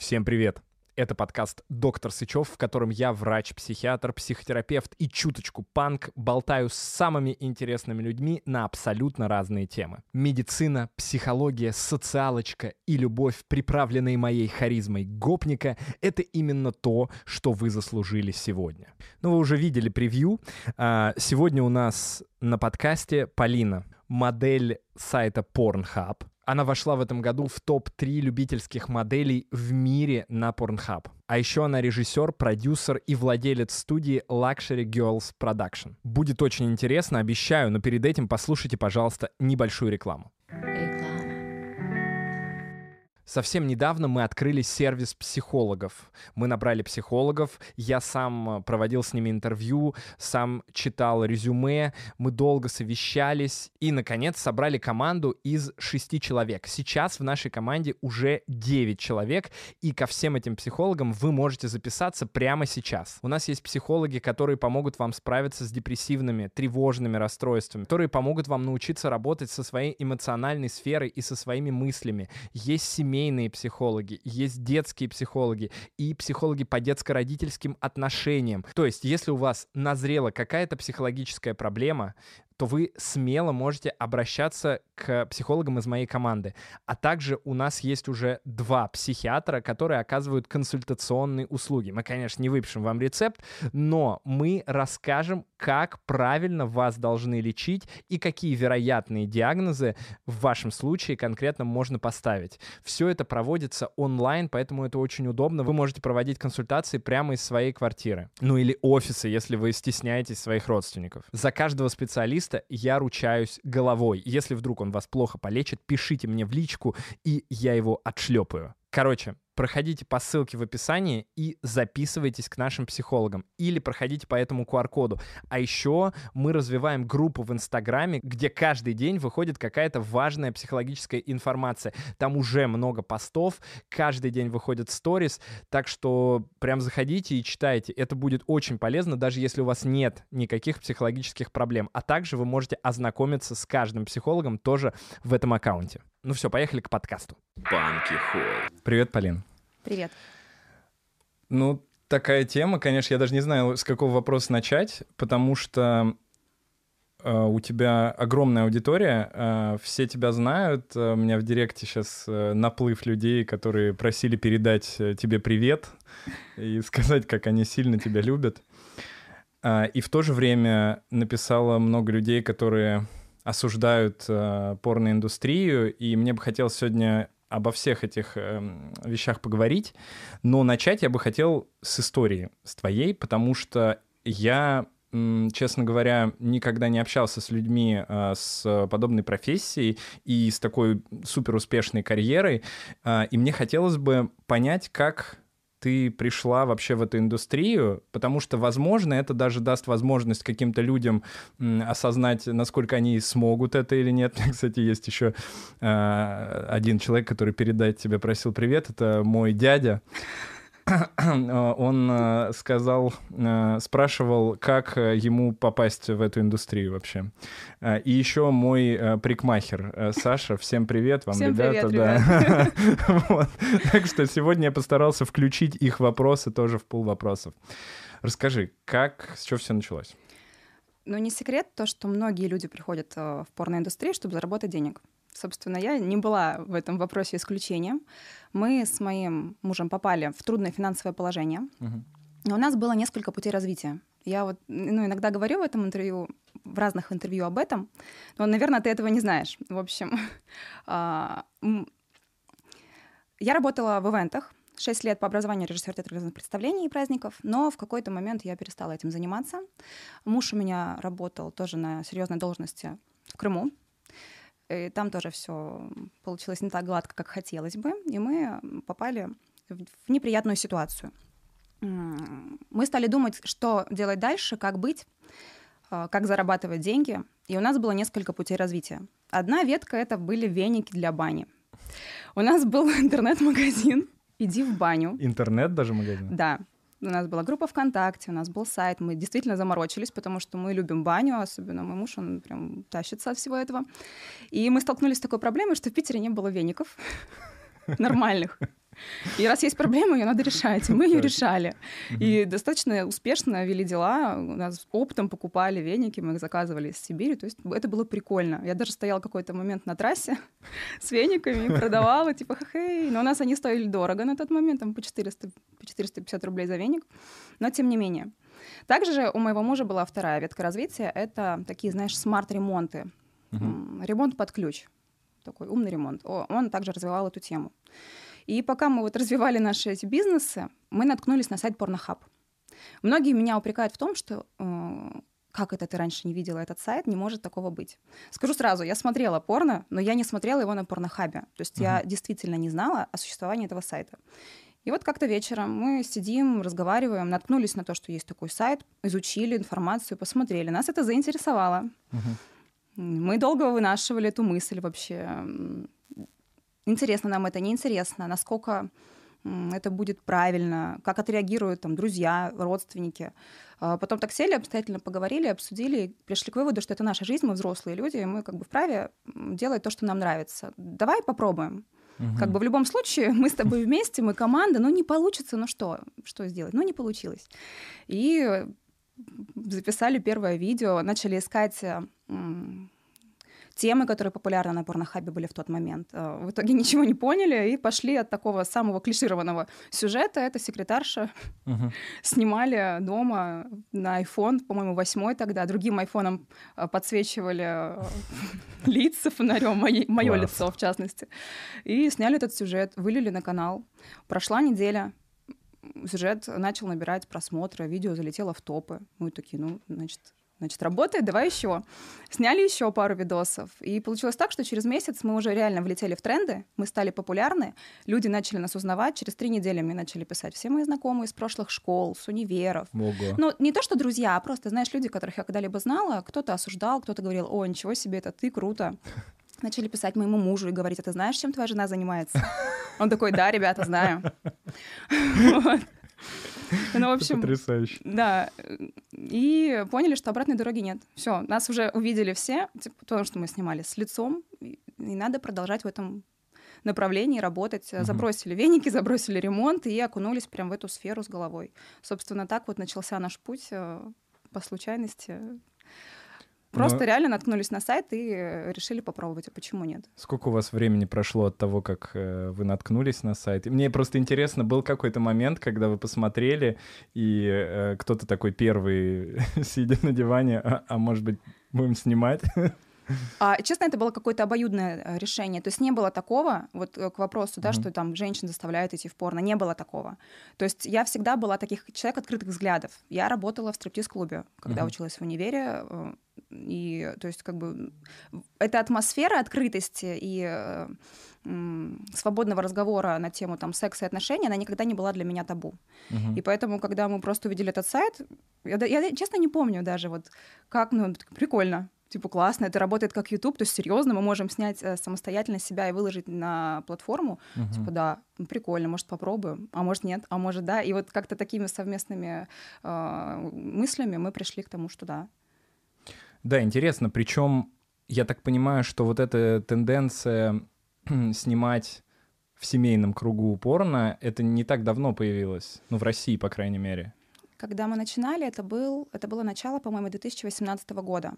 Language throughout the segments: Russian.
Всем привет! Это подкаст «Доктор Сычев», в котором я, врач, психиатр, психотерапевт и чуточку панк, болтаю с самыми интересными людьми на абсолютно разные темы. Медицина, психология, социалочка и любовь, приправленные моей харизмой гопника, это именно то, что вы заслужили сегодня. Ну, вы уже видели превью. А, сегодня у нас на подкасте Полина, модель сайта Pornhub, она вошла в этом году в топ-3 любительских моделей в мире на Pornhub. А еще она режиссер, продюсер и владелец студии Luxury Girls Production. Будет очень интересно, обещаю, но перед этим послушайте, пожалуйста, небольшую рекламу. Совсем недавно мы открыли сервис психологов. Мы набрали психологов, я сам э, проводил с ними интервью, сам читал резюме, мы долго совещались и, наконец, собрали команду из шести человек. Сейчас в нашей команде уже девять человек, и ко всем этим психологам вы можете записаться прямо сейчас. У нас есть психологи, которые помогут вам справиться с депрессивными, тревожными расстройствами, которые помогут вам научиться работать со своей эмоциональной сферой и со своими мыслями. Есть семейные семейные психологи, есть детские психологи и психологи по детско-родительским отношениям. То есть, если у вас назрела какая-то психологическая проблема, то вы смело можете обращаться к психологам из моей команды. А также у нас есть уже два психиатра, которые оказывают консультационные услуги. Мы, конечно, не выпишем вам рецепт, но мы расскажем, как правильно вас должны лечить и какие вероятные диагнозы в вашем случае конкретно можно поставить. Все это проводится онлайн, поэтому это очень удобно. Вы можете проводить консультации прямо из своей квартиры. Ну или офиса, если вы стесняетесь своих родственников. За каждого специалиста специалиста я ручаюсь головой. Если вдруг он вас плохо полечит, пишите мне в личку, и я его отшлепаю. Короче, проходите по ссылке в описании и записывайтесь к нашим психологам. Или проходите по этому QR-коду. А еще мы развиваем группу в Инстаграме, где каждый день выходит какая-то важная психологическая информация. Там уже много постов, каждый день выходят сторис, так что прям заходите и читайте. Это будет очень полезно, даже если у вас нет никаких психологических проблем. А также вы можете ознакомиться с каждым психологом тоже в этом аккаунте. Ну все, поехали к подкасту. Банки Холл. Привет, Полин. Привет. Ну, такая тема, конечно, я даже не знаю, с какого вопроса начать, потому что э, у тебя огромная аудитория, э, все тебя знают. Э, у меня в директе сейчас э, наплыв людей, которые просили передать э, тебе привет и сказать, как они сильно тебя любят. Э, и в то же время написало много людей, которые осуждают э, порноиндустрию, и мне бы хотелось сегодня обо всех этих э, вещах поговорить, но начать я бы хотел с истории, с твоей, потому что я, честно говоря, никогда не общался с людьми э, с подобной профессией и с такой суперуспешной карьерой, э, и мне хотелось бы понять, как ты пришла вообще в эту индустрию, потому что, возможно, это даже даст возможность каким-то людям осознать, насколько они смогут это или нет. Кстати, есть еще э, один человек, который передать тебе просил привет, это мой дядя. Он э, сказал, э, спрашивал, как э, ему попасть в эту индустрию вообще. И еще мой прикмахер Саша, всем привет вам, всем ребята. Привет, да. вот. Так что сегодня я постарался включить их вопросы тоже в пол вопросов. Расскажи, как, с чего все началось? Ну, не секрет то, что многие люди приходят в порноиндустрию, чтобы заработать денег. Собственно, я не была в этом вопросе исключением. Мы с моим мужем попали в трудное финансовое положение. Но у нас было несколько путей развития. Я вот ну, иногда говорю в этом интервью, в разных интервью об этом, но, наверное, ты этого не знаешь. В общем, а, я работала в ивентах, 6 лет по образованию режиссер театральных представлений и праздников, но в какой-то момент я перестала этим заниматься. Муж у меня работал тоже на серьезной должности в Крыму, и там тоже все получилось не так гладко, как хотелось бы, и мы попали в неприятную ситуацию. Мы стали думать, что делать дальше, как быть, а, как зарабатывать деньги, и у нас было несколько путей развития. Одна ветка — это были веники для бани. У нас был интернет-магазин «Иди в баню». Интернет даже магазин? Да. У нас была группа ВКонтакте, у нас был сайт, мы действительно заморочились, потому что мы любим баню, особенно мой муж, он прям тащится от всего этого. И мы столкнулись с такой проблемой, что в Питере не было веников нормальных. И раз есть проблема, ее надо решать. И мы ее решали. И достаточно успешно вели дела. У нас оптом покупали веники, мы их заказывали из Сибири. То есть это было прикольно. Я даже стояла какой-то момент на трассе с вениками и продавала, типа, хей. Но у нас они стоили дорого на тот момент, там по 400, по 450 рублей за веник. Но тем не менее. Также же у моего мужа была вторая ветка развития. Это такие, знаешь, смарт-ремонты. Uh-huh. Ремонт под ключ. Такой умный ремонт. Он также развивал эту тему. И пока мы вот развивали наши эти бизнесы, мы наткнулись на сайт Pornhub. Многие меня упрекают в том, что э, как это ты раньше не видела этот сайт, не может такого быть. Скажу сразу, я смотрела порно, но я не смотрела его на порнохабе. То есть uh-huh. я действительно не знала о существовании этого сайта. И вот как-то вечером мы сидим, разговариваем, наткнулись на то, что есть такой сайт, изучили информацию, посмотрели. Нас это заинтересовало. Uh-huh. Мы долго вынашивали эту мысль вообще. Интересно нам это, неинтересно, насколько это будет правильно, как отреагируют там друзья, родственники. А потом так сели, обстоятельно поговорили, обсудили, пришли к выводу, что это наша жизнь, мы взрослые люди, и мы как бы вправе делать то, что нам нравится. Давай попробуем. Угу. Как бы в любом случае мы с тобой вместе, мы команда, но не получится, ну что, что сделать? Ну не получилось. И записали первое видео, начали искать темы, которые популярны на порнохабе были в тот момент. Э, в итоге ничего не поняли и пошли от такого самого клишированного сюжета. Это секретарша. Uh-huh. Снимали дома на iPhone, по-моему, восьмой тогда. Другим айфоном э, подсвечивали э, лица фонарем, мое лицо в частности. И сняли этот сюжет, вылили на канал. Прошла неделя, сюжет начал набирать просмотры, видео залетело в топы. Мы такие, ну, значит, Значит, работает, давай еще. Сняли еще пару видосов. И получилось так, что через месяц мы уже реально влетели в тренды, мы стали популярны, люди начали нас узнавать. Через три недели мне начали писать все мои знакомые из прошлых школ, с универов. Ого. Ну, не то, что друзья, а просто, знаешь, люди, которых я когда-либо знала, кто-то осуждал, кто-то говорил, о, ничего себе, это ты, круто. Начали писать моему мужу и говорить, а ты знаешь, чем твоя жена занимается? Он такой, да, ребята, знаю. Ну, в общем... Потрясающе. Да. И поняли, что обратной дороги нет. Все, нас уже увидели все, типа, потому что мы снимали с лицом, и надо продолжать в этом направлении работать. Угу. Забросили веники, забросили ремонт и окунулись прям в эту сферу с головой. Собственно, так вот начался наш путь э, по случайности. Просто Но... реально наткнулись на сайт и э, решили попробовать, а почему нет? Сколько у вас времени прошло от того, как э, вы наткнулись на сайт? Мне просто интересно, был какой-то момент, когда вы посмотрели, и э, кто-то такой первый, сидя на диване, а, а может быть, будем снимать? А, честно, это было какое-то обоюдное э, решение. То есть не было такого, вот к вопросу, да, mm-hmm. что там женщин заставляют идти в порно, не было такого. То есть я всегда была таких человек открытых взглядов. Я работала в стриптиз-клубе, когда mm-hmm. училась в универе, и то есть как бы эта атмосфера открытости и э, свободного разговора на тему там секса и отношений, она никогда не была для меня табу. Uh-huh. И поэтому, когда мы просто увидели этот сайт, я, я честно не помню даже вот как, ну прикольно, типа классно, это работает как YouTube, то есть серьезно, мы можем снять э, самостоятельно себя и выложить на платформу, uh-huh. типа да, ну, прикольно, может попробуем, а может нет, а может да, и вот как-то такими совместными э, мыслями мы пришли к тому, что да, да, интересно. Причем я так понимаю, что вот эта тенденция снимать в семейном кругу порно, это не так давно появилось. Ну, в России, по крайней мере. Когда мы начинали, это, был, это было начало, по-моему, 2018 года.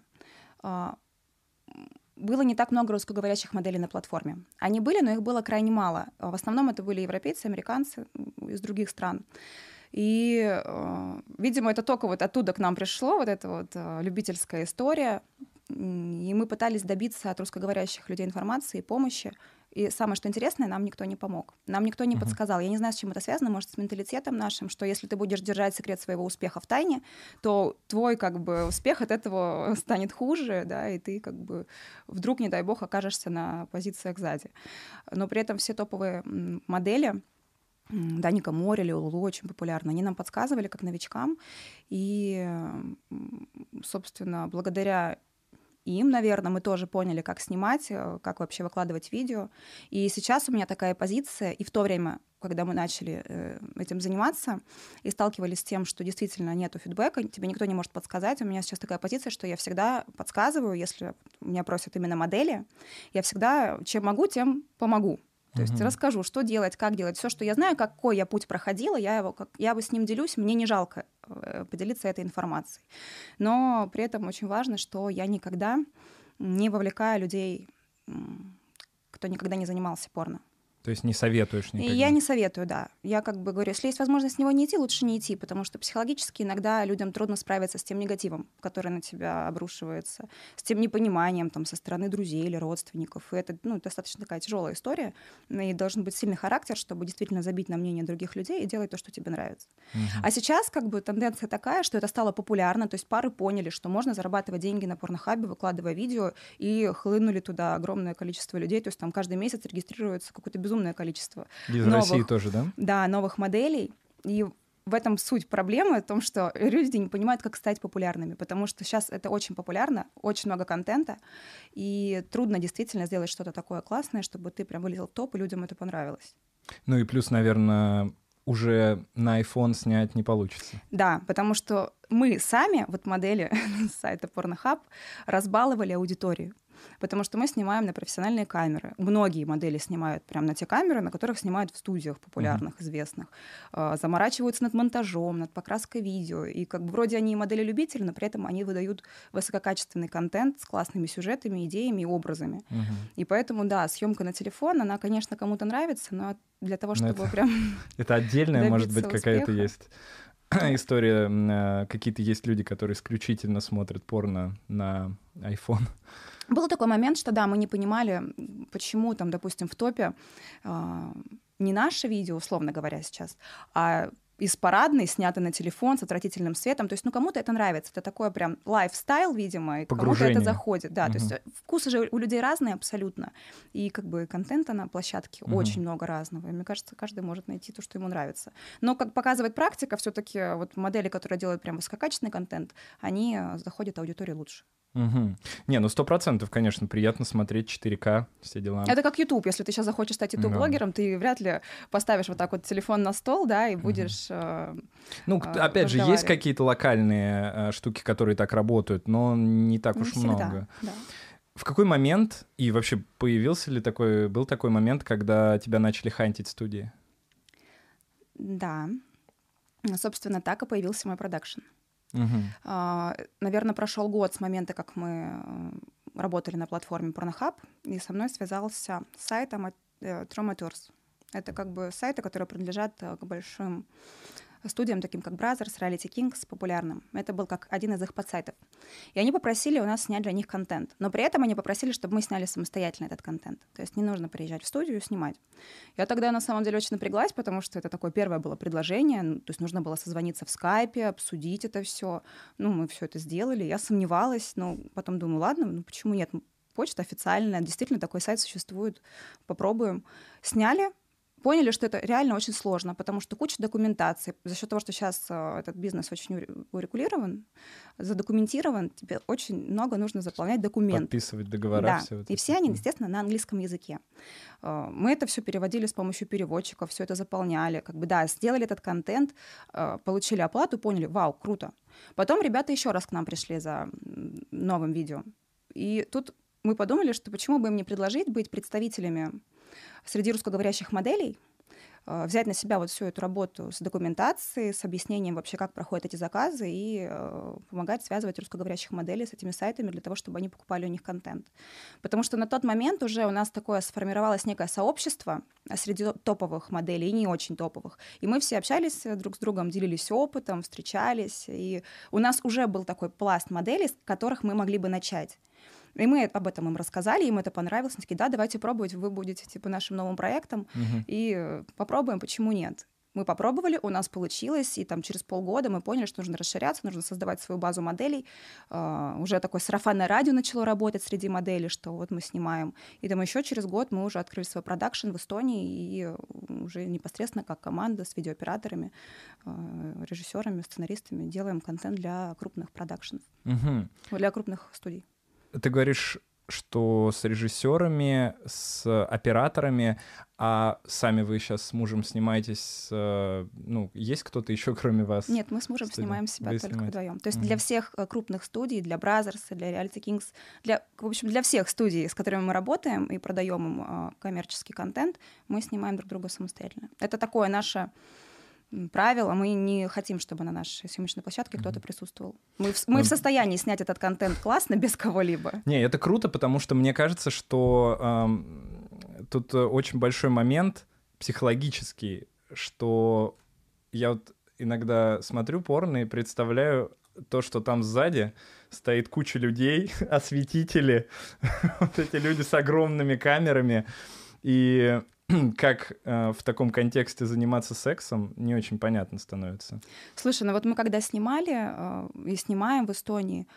А, было не так много русскоговорящих моделей на платформе. Они были, но их было крайне мало. В основном это были европейцы, американцы из других стран. И, э, видимо, это только вот оттуда к нам пришло, вот эта вот любительская история. И мы пытались добиться от русскоговорящих людей информации и помощи. И самое что интересное, нам никто не помог. Нам никто не uh-huh. подсказал. Я не знаю, с чем это связано, может, с менталитетом нашим, что если ты будешь держать секрет своего успеха в тайне, то твой как бы успех от этого станет хуже, да, и ты как бы вдруг, не дай бог, окажешься на позициях сзади. Но при этом все топовые модели, Даника Море или Лулу очень популярны. Они нам подсказывали как новичкам. И, собственно, благодаря им, наверное, мы тоже поняли, как снимать, э, как вообще выкладывать видео. И сейчас у меня такая позиция, и в то время, когда мы начали э, этим заниматься и сталкивались с тем, что действительно нету фидбэка, тебе никто не может подсказать, у меня сейчас такая позиция, что я всегда подсказываю, если меня просят именно модели, я всегда чем могу, тем помогу. То есть Мгм. расскажу, что делать, как делать. Все, что я знаю, какой я путь проходила, я его, как, я бы с ним делюсь, мне не жалко э, поделиться этой информацией. Но при этом очень важно, что я никогда не вовлекаю людей, кто никогда не занимался порно. То есть не советуешь И никогда? я не советую, да. Я как бы говорю, если есть возможность с него не идти, лучше не идти, потому что психологически иногда людям трудно справиться с тем негативом, который на тебя обрушивается, с тем непониманием там, со стороны друзей или родственников. И это ну, достаточно такая тяжелая история. И должен быть сильный характер, чтобы действительно забить на мнение других людей и делать то, что тебе нравится. Мгм. А сейчас как бы тенденция такая, что это стало популярно, то есть пары поняли, что можно зарабатывать деньги на порнохабе, выкладывая видео, и хлынули туда огромное количество людей, то есть там каждый месяц регистрируется какое-то безумное количество Из новых. России тоже, да? да, новых моделей. И в этом суть проблемы, в том, что люди не понимают, как стать популярными, потому что сейчас это очень популярно, очень много контента, и трудно действительно сделать что-то такое классное, чтобы ты прям вылезал в топ, и людям это понравилось. Ну и плюс, наверное, уже на iPhone снять не получится. Да, потому что мы сами, вот модели с сайта Pornhub, разбаловали аудиторию. Потому что мы снимаем на профессиональные камеры. Многие модели снимают прямо на те камеры, на которых снимают в студиях популярных, известных. А, Заморачиваются над монтажом, над покраской видео. И как бы вроде они модели-любители, но при этом они выдают высококачественный контент с классными сюжетами, идеями и образами. Мгм. И поэтому, да, съемка на телефон, она, конечно, кому-то нравится, но для того, Но чтобы это- прям Это отдельная, может быть, какая-то есть история. э, Какие-то есть люди, которые исключительно смотрят порно на iPhone. Был такой момент, что да, мы не понимали, почему там, допустим, в топе а, не наше видео, условно говоря, сейчас, а из парадной, снято на телефон с отвратительным светом. То есть, ну, кому-то это нравится. Это такое прям лайфстайл, видимо, и кому-то это заходит. Да, то есть э, вкусы же у людей разные абсолютно. И как бы контента на площадке Мгм. очень много разного. И мне кажется, каждый может найти то, что ему нравится. Но, как показывает практика, все таки вот модели, которые делают прям высококачественный контент, они э, заходят аудитории лучше. Мгм. Не, ну сто процентов, конечно, приятно смотреть 4К, все дела. Это как YouTube. Если ты сейчас захочешь стать YouTube-блогером, ты вряд ли поставишь вот так вот телефон на стол, да, и будешь... э, Ну, к- опять же, есть какие-то локальные э, штуки, которые так работают, но не так не уж всегда, много. да. В какой момент, и вообще появился ли такой, был такой момент, когда тебя начали хантить студии? Да. Собственно, так и появился мой продакшн. Мгм. Наверное, прошел год с момента, как мы э, работали на платформе Pornhub, и со мной связался сайт э, Traumateurs. Это как бы сайты, которые принадлежат э, к большим студиям, таким как Brothers, Reality Kings, популярным. Это был как один из их подсайтов. И они попросили у нас снять для них контент. Но при этом они попросили, чтобы мы сняли самостоятельно этот контент. То есть не нужно приезжать в студию и снимать. Я тогда на самом деле очень напряглась, потому что это такое первое было предложение. Ну, То есть нужно было созвониться в скайпе, обсудить это все. Ну, мы все это сделали. Я сомневалась, но потом думаю, ладно, ну почему нет? Почта официальная, действительно такой сайт существует. Попробуем. Сняли, поняли, что это реально очень сложно, потому что куча документации. За счет того, что сейчас э, этот бизнес очень уре- урегулирован, задокументирован, тебе очень много нужно заполнять документов. Подписывать договора, Да, все вот и все они, естественно, на английском языке. Э, Мы это все переводили с помощью переводчиков, все это заполняли. Как бы, да, сделали этот контент, э, получили оплату, поняли, вау, круто. Потом ребята еще раз к нам пришли за новым видео. И тут мы подумали, что почему бы им не предложить быть представителями среди русскоговорящих моделей, э, взять на себя вот всю эту работу с документацией, с объяснением вообще, как проходят эти заказы, и э, помогать связывать русскоговорящих моделей с этими сайтами для того, чтобы они покупали у них контент. Потому что на тот момент уже у нас такое сформировалось некое сообщество среди топовых моделей и не очень топовых. И мы все общались э, друг с другом, делились опытом, встречались. И у нас уже был такой пласт моделей, с которых мы могли бы начать. И мы об этом им рассказали, им это понравилось. Они такие, да, давайте пробовать, вы будете типа нашим новым проектом, Мгм. и э, попробуем, почему нет. Мы попробовали, у нас получилось, и там через полгода мы поняли, что нужно расширяться, нужно создавать свою базу моделей. А, уже такое сарафанное радио начало работать среди моделей, что вот мы снимаем. И там еще через год мы уже открыли свой продакшн в Эстонии, и э, уже непосредственно как команда с видеооператорами, э, режиссерами, сценаристами делаем контент для крупных продакшенов, Мгм. для крупных студий. Ты говоришь, что с режиссерами, с операторами, а сами вы сейчас с мужем снимаетесь, э, ну, есть кто-то еще, кроме вас? Нет, мы с мужем студии? снимаем себя вы только снимаете? вдвоем. То есть угу. для всех э, крупных студий, для Brothers, для Reality Kings, для, в общем, для всех студий, с которыми мы работаем и продаем им э, коммерческий контент, мы снимаем друг друга самостоятельно. Это такое наше правила. Мы не хотим, чтобы на нашей съемочной площадке кто-то присутствовал. Мы в, мы в состоянии снять этот контент классно без кого-либо. Не, это круто, потому что мне кажется, что эм, тут очень большой момент психологический, что я вот иногда смотрю порно и представляю то, что там сзади стоит куча людей, осветители, вот эти люди с огромными камерами, и как э, в таком контексте заниматься сексом, не очень понятно становится. Слушай, ну вот мы когда снимали э, и снимаем в Эстонии,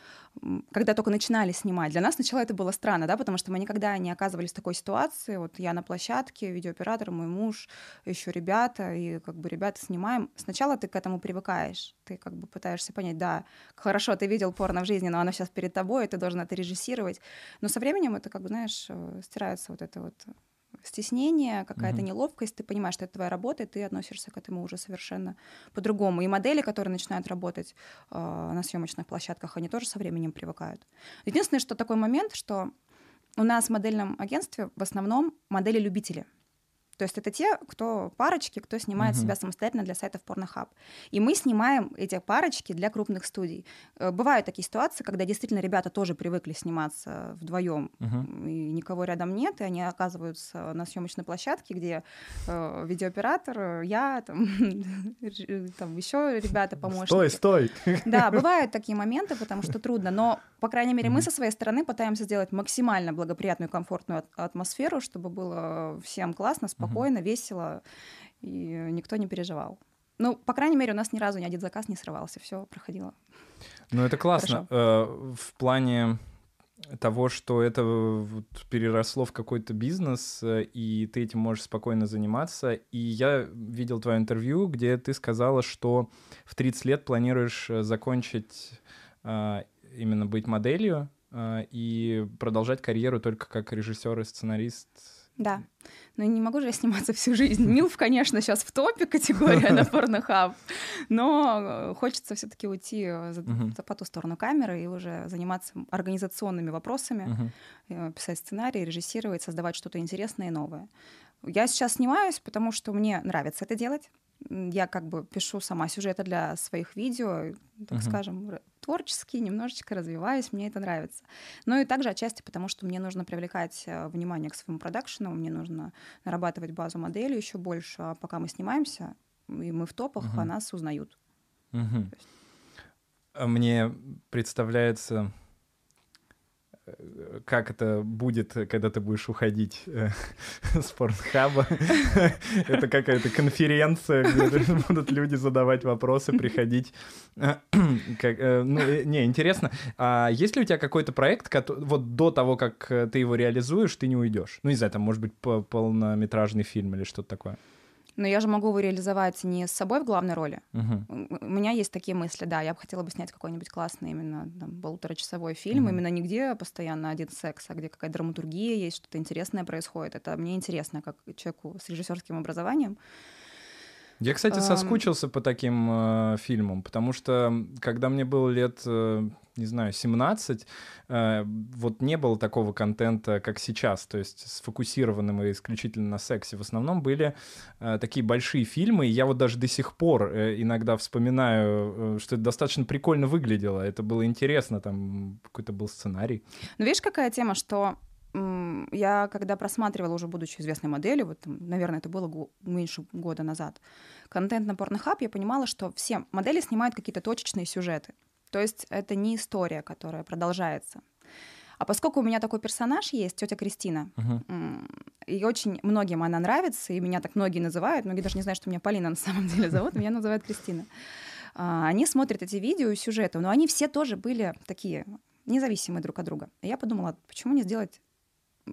когда только начинали снимать, для нас сначала это было странно, да, потому что мы никогда не оказывались в такой ситуации. Вот я на площадке, видеооператор, мой муж, еще ребята, и как бы ребята снимаем. Сначала ты к этому привыкаешь, ты как бы пытаешься понять, да, хорошо, ты видел порно в жизни, но оно сейчас перед тобой, и ты должен это режиссировать. Но со временем это как бы, знаешь, э, стирается вот это вот стеснение, какая-то mm-hmm. неловкость, ты понимаешь, что это твоя работа, и ты относишься к этому уже совершенно по-другому. И модели, которые начинают работать э, на съемочных площадках, они тоже со временем привыкают. Единственное, что такой момент, что у нас в модельном агентстве в основном модели-любители — то есть это те, кто парочки, кто снимает uh-huh. себя самостоятельно для сайтов Pornhub. И мы снимаем эти парочки для крупных студий. Э, бывают такие ситуации, когда действительно ребята тоже привыкли сниматься вдвоем, uh-huh. и никого рядом нет, и они оказываются на съемочной площадке, где э, видеооператор, я, там, там еще ребята помощники. Стой, стой! Да, бывают такие моменты, потому что трудно, но, по крайней мере, мы со своей стороны пытаемся сделать максимально благоприятную, комфортную атмосферу, чтобы было всем классно, спокойно спокойно, весело, и никто не переживал. Ну, по крайней мере, у нас ни разу ни один заказ не срывался, все проходило. Ну, это классно. Э, в плане того, что это вот переросло в какой-то бизнес, э, и ты этим можешь спокойно заниматься. И я видел твое интервью, где ты сказала, что в 30 лет планируешь э, закончить именно быть моделью и продолжать карьеру только как режиссер и сценарист да. Но не могу же я сниматься всю жизнь. Милф, конечно, сейчас в топе категория на порнохаб, но э, хочется все таки уйти э, за, uh-huh. по ту сторону камеры и уже заниматься организационными вопросами, uh-huh. писать сценарий, режиссировать, создавать что-то интересное и новое. Я сейчас снимаюсь, потому что мне нравится это делать. Я как бы пишу сама сюжеты для своих видео, так uh-huh. скажем, творчески, немножечко развиваюсь, мне это нравится. Но и также отчасти потому, что мне нужно привлекать э, внимание к своему продакшену, мне нужно нарабатывать базу модели еще больше, а пока мы снимаемся, и мы в топах, uh-huh. а нас узнают. Есть... Мне представляется как это будет, когда ты будешь уходить э, с порнхаба. это какая-то конференция, где будут люди задавать вопросы, приходить. как, э, ну, э, не, интересно. А есть ли у тебя какой-то проект, вот до того, как ты его реализуешь, ты не уйдешь? Ну, не знаю, там, может быть, полнометражный фильм или что-то такое но я же могу его реализовать не с собой в главной роли. Uh-huh. У меня есть такие мысли, да, я бы хотела бы снять какой-нибудь классный именно там, полуторачасовой фильм, uh-huh. именно не где постоянно один секс, а где какая-то драматургия есть, что-то интересное происходит. Это мне интересно, как человеку с режиссерским образованием. Я, кстати, соскучился по таким э, фильмам, потому что когда мне было лет, э, не знаю, 17, э, вот не было такого контента, как сейчас, то есть сфокусированным и исключительно на сексе. В основном были э, такие большие фильмы, и я вот даже до сих пор э, иногда вспоминаю, э, что это достаточно прикольно выглядело, это было интересно, там какой-то был сценарий. Ну, видишь, какая тема, что я когда просматривала уже будучи известной моделью, вот, наверное, это было меньше года назад, контент на Pornhub, я понимала, что все модели снимают какие-то точечные сюжеты. То есть это не история, которая продолжается. А поскольку у меня такой персонаж есть, тетя Кристина, uh-huh. и очень многим она нравится, и меня так многие называют, многие даже не знают, что меня Полина на самом деле зовут, меня называют Кристина. А, они смотрят эти видео и сюжеты, но они все тоже были такие независимые друг от друга. И я подумала, почему не сделать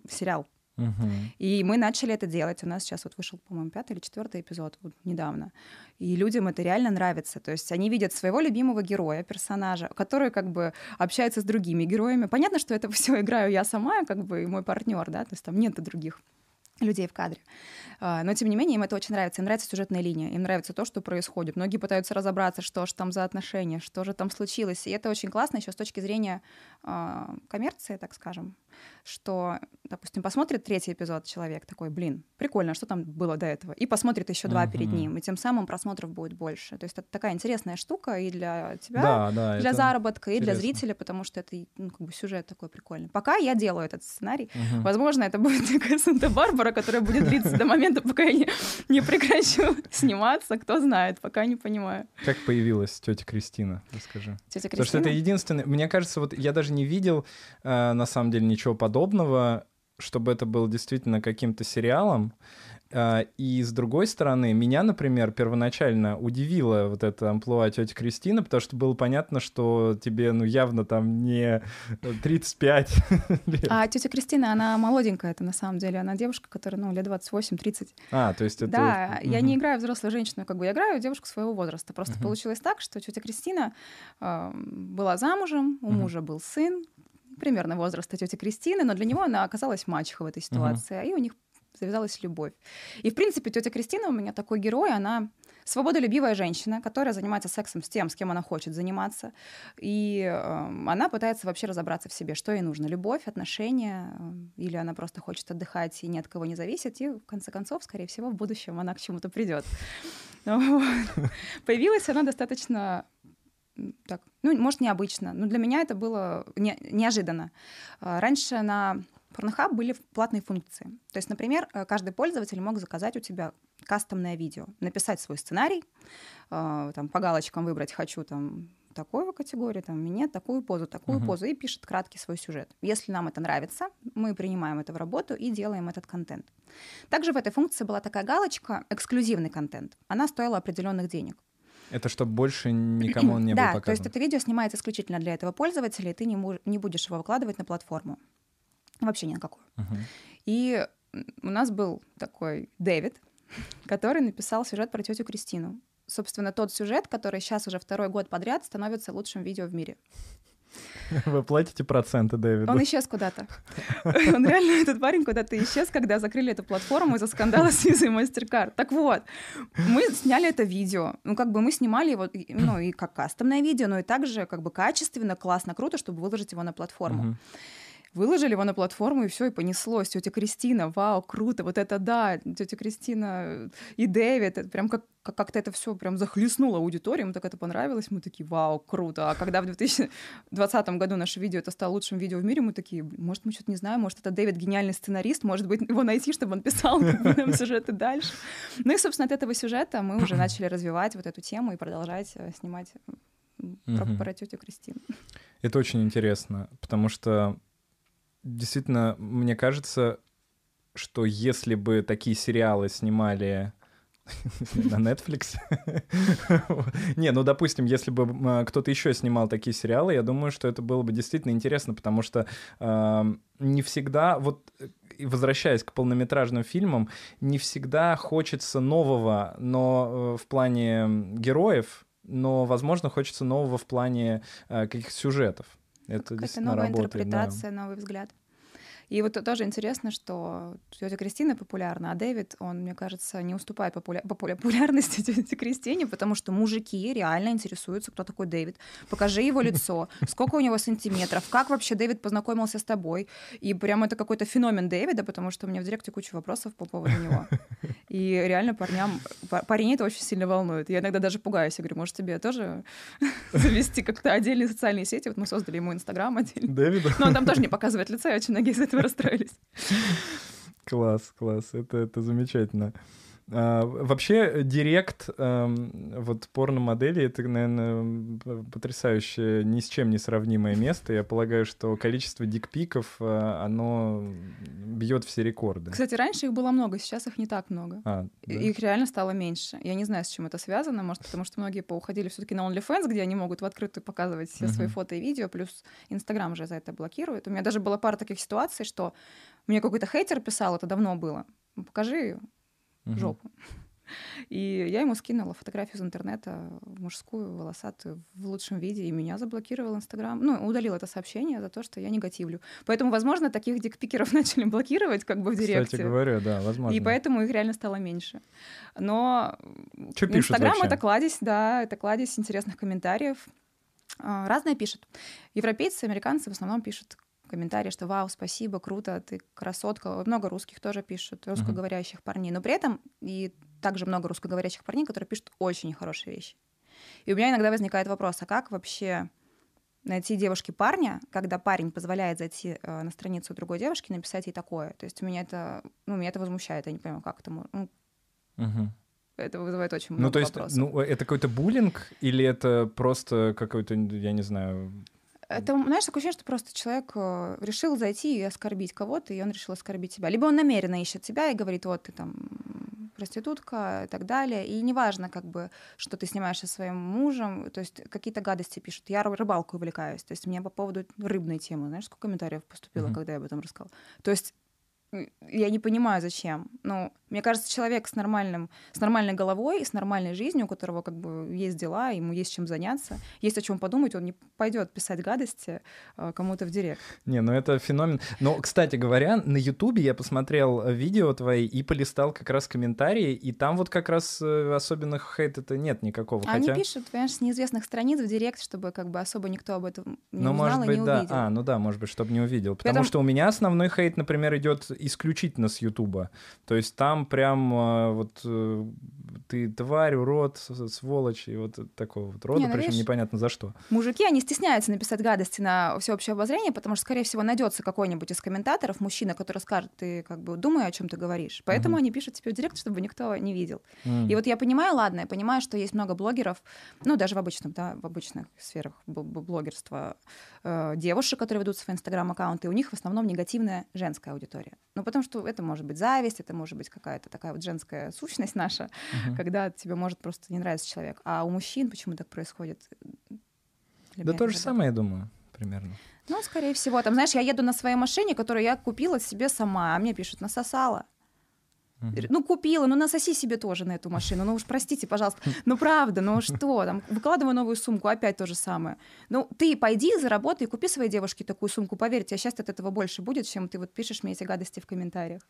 сериал Мгм. И мы начали это делать. У нас сейчас вот вышел, по-моему, пятый или четвертый эпизод вот недавно. И людям это реально нравится. То есть они видят своего любимого героя, персонажа, который как бы общается с другими героями. Понятно, что это все играю я сама, как бы и мой партнер, да, то есть там нет других людей в кадре. А, Но, тем не менее, им это очень нравится. Им нравится сюжетная линия, им нравится то, что происходит. Многие пытаются разобраться, что же там за отношения, что же там случилось. И это очень классно еще с точки зрения а, коммерции, так скажем, что, допустим, посмотрит третий эпизод человек такой, блин, прикольно, а что там было до этого? И посмотрит еще два перед Мгм. ним, и тем самым просмотров будет больше. То есть это такая интересная штука и для тебя, Да, да. для заработка, и для интересно. зрителя, потому что это ну, как бы сюжет такой прикольный. Пока я делаю этот сценарий, Мгм. Возможно, это будет такая Санта-Барбара, которая будет длиться до момента, пока я не, не прекращу сниматься. Кто знает, пока не понимаю. Как появилась тетя Кристина? Расскажи. Тетя Потому что это Кристина? единственное. Мне кажется, вот я даже не видел э, на самом деле ничего подобного, чтобы это было действительно каким-то сериалом. А, И с другой стороны, меня, например, первоначально удивила вот эта амплуа тети Кристина, потому что было понятно, что тебе, ну, явно там не 35 лет. А тетя Кристина, она молоденькая, это на самом деле. Она девушка, которая, ну, лет 28-30. А, то есть это... Да, я Мгм. не играю взрослую женщину, как бы я играю девушку своего возраста. Просто Мгм. получилось так, что тетя Кристина э, была замужем, у Мгм. мужа был сын, примерно возраста тети Кристины, но для него она оказалась мачехой в этой ситуации, и у них завязалась любовь. И, в принципе, тетя Кристина у меня такой герой, она свободолюбивая женщина, которая занимается сексом с тем, с кем она хочет заниматься. И э, она пытается вообще разобраться в себе, что ей нужно. Любовь, отношения, э, или она просто хочет отдыхать и ни от кого не зависит. И, в конце концов, скорее всего, в будущем она к чему-то придет. Появилась она достаточно так, ну, может, необычно, но для меня это было не- неожиданно. А, Раньше на Pornhub были платные функции. То есть, например, э, каждый пользователь мог заказать у тебя кастомное видео, написать свой сценарий, э, там, по галочкам выбрать «хочу там такую категорию, там, мне такую позу, такую Мгм. позу, и пишет краткий свой сюжет. Если нам это нравится, мы принимаем это в работу и делаем этот контент. Также в этой функции была такая галочка «эксклюзивный контент». Она стоила определенных денег. Это чтобы больше никому он не был да, то есть показан. это видео снимается исключительно для этого пользователя, и ты не, му- не будешь его выкладывать на платформу. Вообще ни на какую. Мгм. И у нас был такой Дэвид, который написал сюжет про тетю Кристину. Собственно, тот сюжет, который сейчас уже второй год подряд становится лучшим видео в мире. Вы платите проценты Дэвиду? Он исчез куда-то. Он реально, этот парень куда-то исчез, когда закрыли эту платформу из-за скандала с и MasterCard. Так вот, мы сняли это видео. Ну, как бы мы снимали его, ну, и как кастомное видео, но и также как бы качественно, классно, круто, чтобы выложить его на платформу. Мгм. Выложили его на платформу, и все, и понеслось. Тетя Кристина, вау, круто, вот это да, тетя Кристина и Дэвид, это прям как, как- как-то это все прям захлестнуло аудиторию, им так это понравилось, мы такие, вау, круто. А когда в 2020 году наше видео это стало лучшим видео в мире, мы такие, «Блин, может, мы что-то не знаем, может, это Дэвид гениальный сценарист, может быть, его найти, чтобы он писал нам сюжеты дальше. Ну и, собственно, от этого сюжета мы уже начали развивать вот эту тему и продолжать э, снимать про, про тетю Кристину. Это очень интересно, потому что действительно, мне кажется, что если бы такие сериалы снимали на Netflix. Не, ну, допустим, если бы м, кто-то еще снимал такие сериалы, я думаю, что это было бы действительно интересно, потому что не всегда, вот э, возвращаясь к полнометражным фильмам, не всегда хочется нового, но э, в плане героев, но, возможно, хочется нового в плане э, каких-то сюжетов. Это Какая-то действительно новая работает, да. интерпретация, новый взгляд. И вот тоже интересно, что тетя Кристина популярна, а Дэвид, он, мне кажется, не уступает популя- популя- популярности тете Кристине, потому что мужики реально интересуются, кто такой Дэвид. Покажи его лицо, сколько у него сантиметров, как вообще Дэвид познакомился с тобой. И прям это какой-то феномен Дэвида, потому что у меня в директе куча вопросов по поводу него. И реально парням, па- парень это очень сильно волнует. Я иногда даже пугаюсь. Я говорю, может, тебе тоже завести как-то отдельные социальные сети? Вот мы создали ему Инстаграм отдельно. Дэвида? Но он там тоже не показывает лица, и очень многие из этого расстроились. Класс, класс, это, это замечательно. А, вообще, директ эм, вот порно-модели — это, наверное, потрясающее, ни с чем не сравнимое место. Я полагаю, что количество дикпиков, э, оно бьет все рекорды. Кстати, раньше их было много, сейчас их не так много. А, да? Их реально стало меньше. Я не знаю, с чем это связано. Может, потому что многие поуходили все таки на OnlyFans, где они могут в открытую показывать все свои фото и видео, плюс Инстаграм же за это блокирует. У меня даже была пара таких ситуаций, что Мне какой-то хейтер писал, это давно было. Покажи жопу. И я ему скинула фотографию из интернета, мужскую, волосатую, в лучшем виде, и меня заблокировал Инстаграм. Ну, удалил это сообщение за то, что я негативлю. Поэтому, возможно, таких дикпикеров начали блокировать как бы в директе. Кстати говоря, да, возможно. И поэтому их реально стало меньше. Но Инстаграм — это кладезь, да, это кладезь интересных комментариев. А, разное пишут. Европейцы, американцы в основном пишут комментарии, что вау, спасибо, круто, ты красотка. Много русских тоже пишут, русскоговорящих uh-huh. парней. Но при этом и также много русскоговорящих парней, которые пишут очень хорошие вещи. И у меня иногда возникает вопрос, а как вообще найти девушке парня, когда парень позволяет зайти э, на страницу другой девушки и написать ей такое. То есть у меня это, ну, меня это возмущает, я не понимаю, как это можно. Ну, угу. Это вызывает очень ну, много ну, то есть, вопросов. Ну, это какой-то буллинг или это просто какой-то, я не знаю, это, знаешь, такое ощущение, что просто человек э, решил зайти и оскорбить кого-то, и он решил оскорбить тебя. Либо он намеренно ищет тебя и говорит, вот ты там проститутка и так далее. И неважно, как бы, что ты снимаешь со своим мужем, то есть какие-то гадости пишут. Я рыбалку увлекаюсь. То есть мне по поводу рыбной темы, знаешь, сколько комментариев поступило, mm-hmm. когда я об этом рассказала. То есть я не понимаю, зачем. Ну, мне кажется, человек с нормальным, с нормальной головой и с нормальной жизнью, у которого как бы есть дела, ему есть чем заняться, есть о чем подумать, он не пойдет писать гадости э, кому-то в директ. Не, ну это феномен. Но, кстати говоря, на Ютубе я посмотрел видео твои и полистал как раз комментарии, и там вот как раз э, особенных хейт-то нет никакого. Они хотя... пишут, понимаешь, с неизвестных страниц в директ, чтобы как бы особо никто об этом не ну, узнал может быть, и не да. увидел. А, ну да, может быть, чтобы не увидел. Потому Поэтому... что у меня основной хейт, например, идет исключительно с Ютуба. То есть там прям э, вот э, ты тварь, урод, сволочь, и вот такого вот рода, не, ну, причем видишь, непонятно за что. Мужики, они стесняются написать гадости на всеобщее обозрение, потому что, скорее всего, найдется какой-нибудь из комментаторов мужчина, который скажет, ты как бы думай, о чем ты говоришь. Поэтому угу. они пишут тебе в директ, чтобы никто не видел. Угу. И вот я понимаю, ладно, я понимаю, что есть много блогеров, ну, даже в обычном, да, в обычных сферах блогерства, э, девушек, которые ведут свои инстаграм-аккаунты, и у них в основном негативная женская аудитория. Ну, потому что это может быть зависть, это может быть какая-то такая вот женская сущность наша, uh-huh. когда тебе может просто не нравиться человек. А у мужчин почему так происходит? Для да то же самое, я думаю, примерно. Ну, скорее всего. Там, знаешь, я еду на своей машине, которую я купила себе сама, а мне пишут, насосала. Ну, купила, ну насоси себе тоже на эту машину. Ну уж простите, пожалуйста. Ну правда, ну что, там, выкладываю новую сумку, опять то же самое. Ну, ты пойди, заработай, купи своей девушке такую сумку. Поверь, тебе счастье от этого больше будет, чем ты вот пишешь мне эти гадости в комментариях.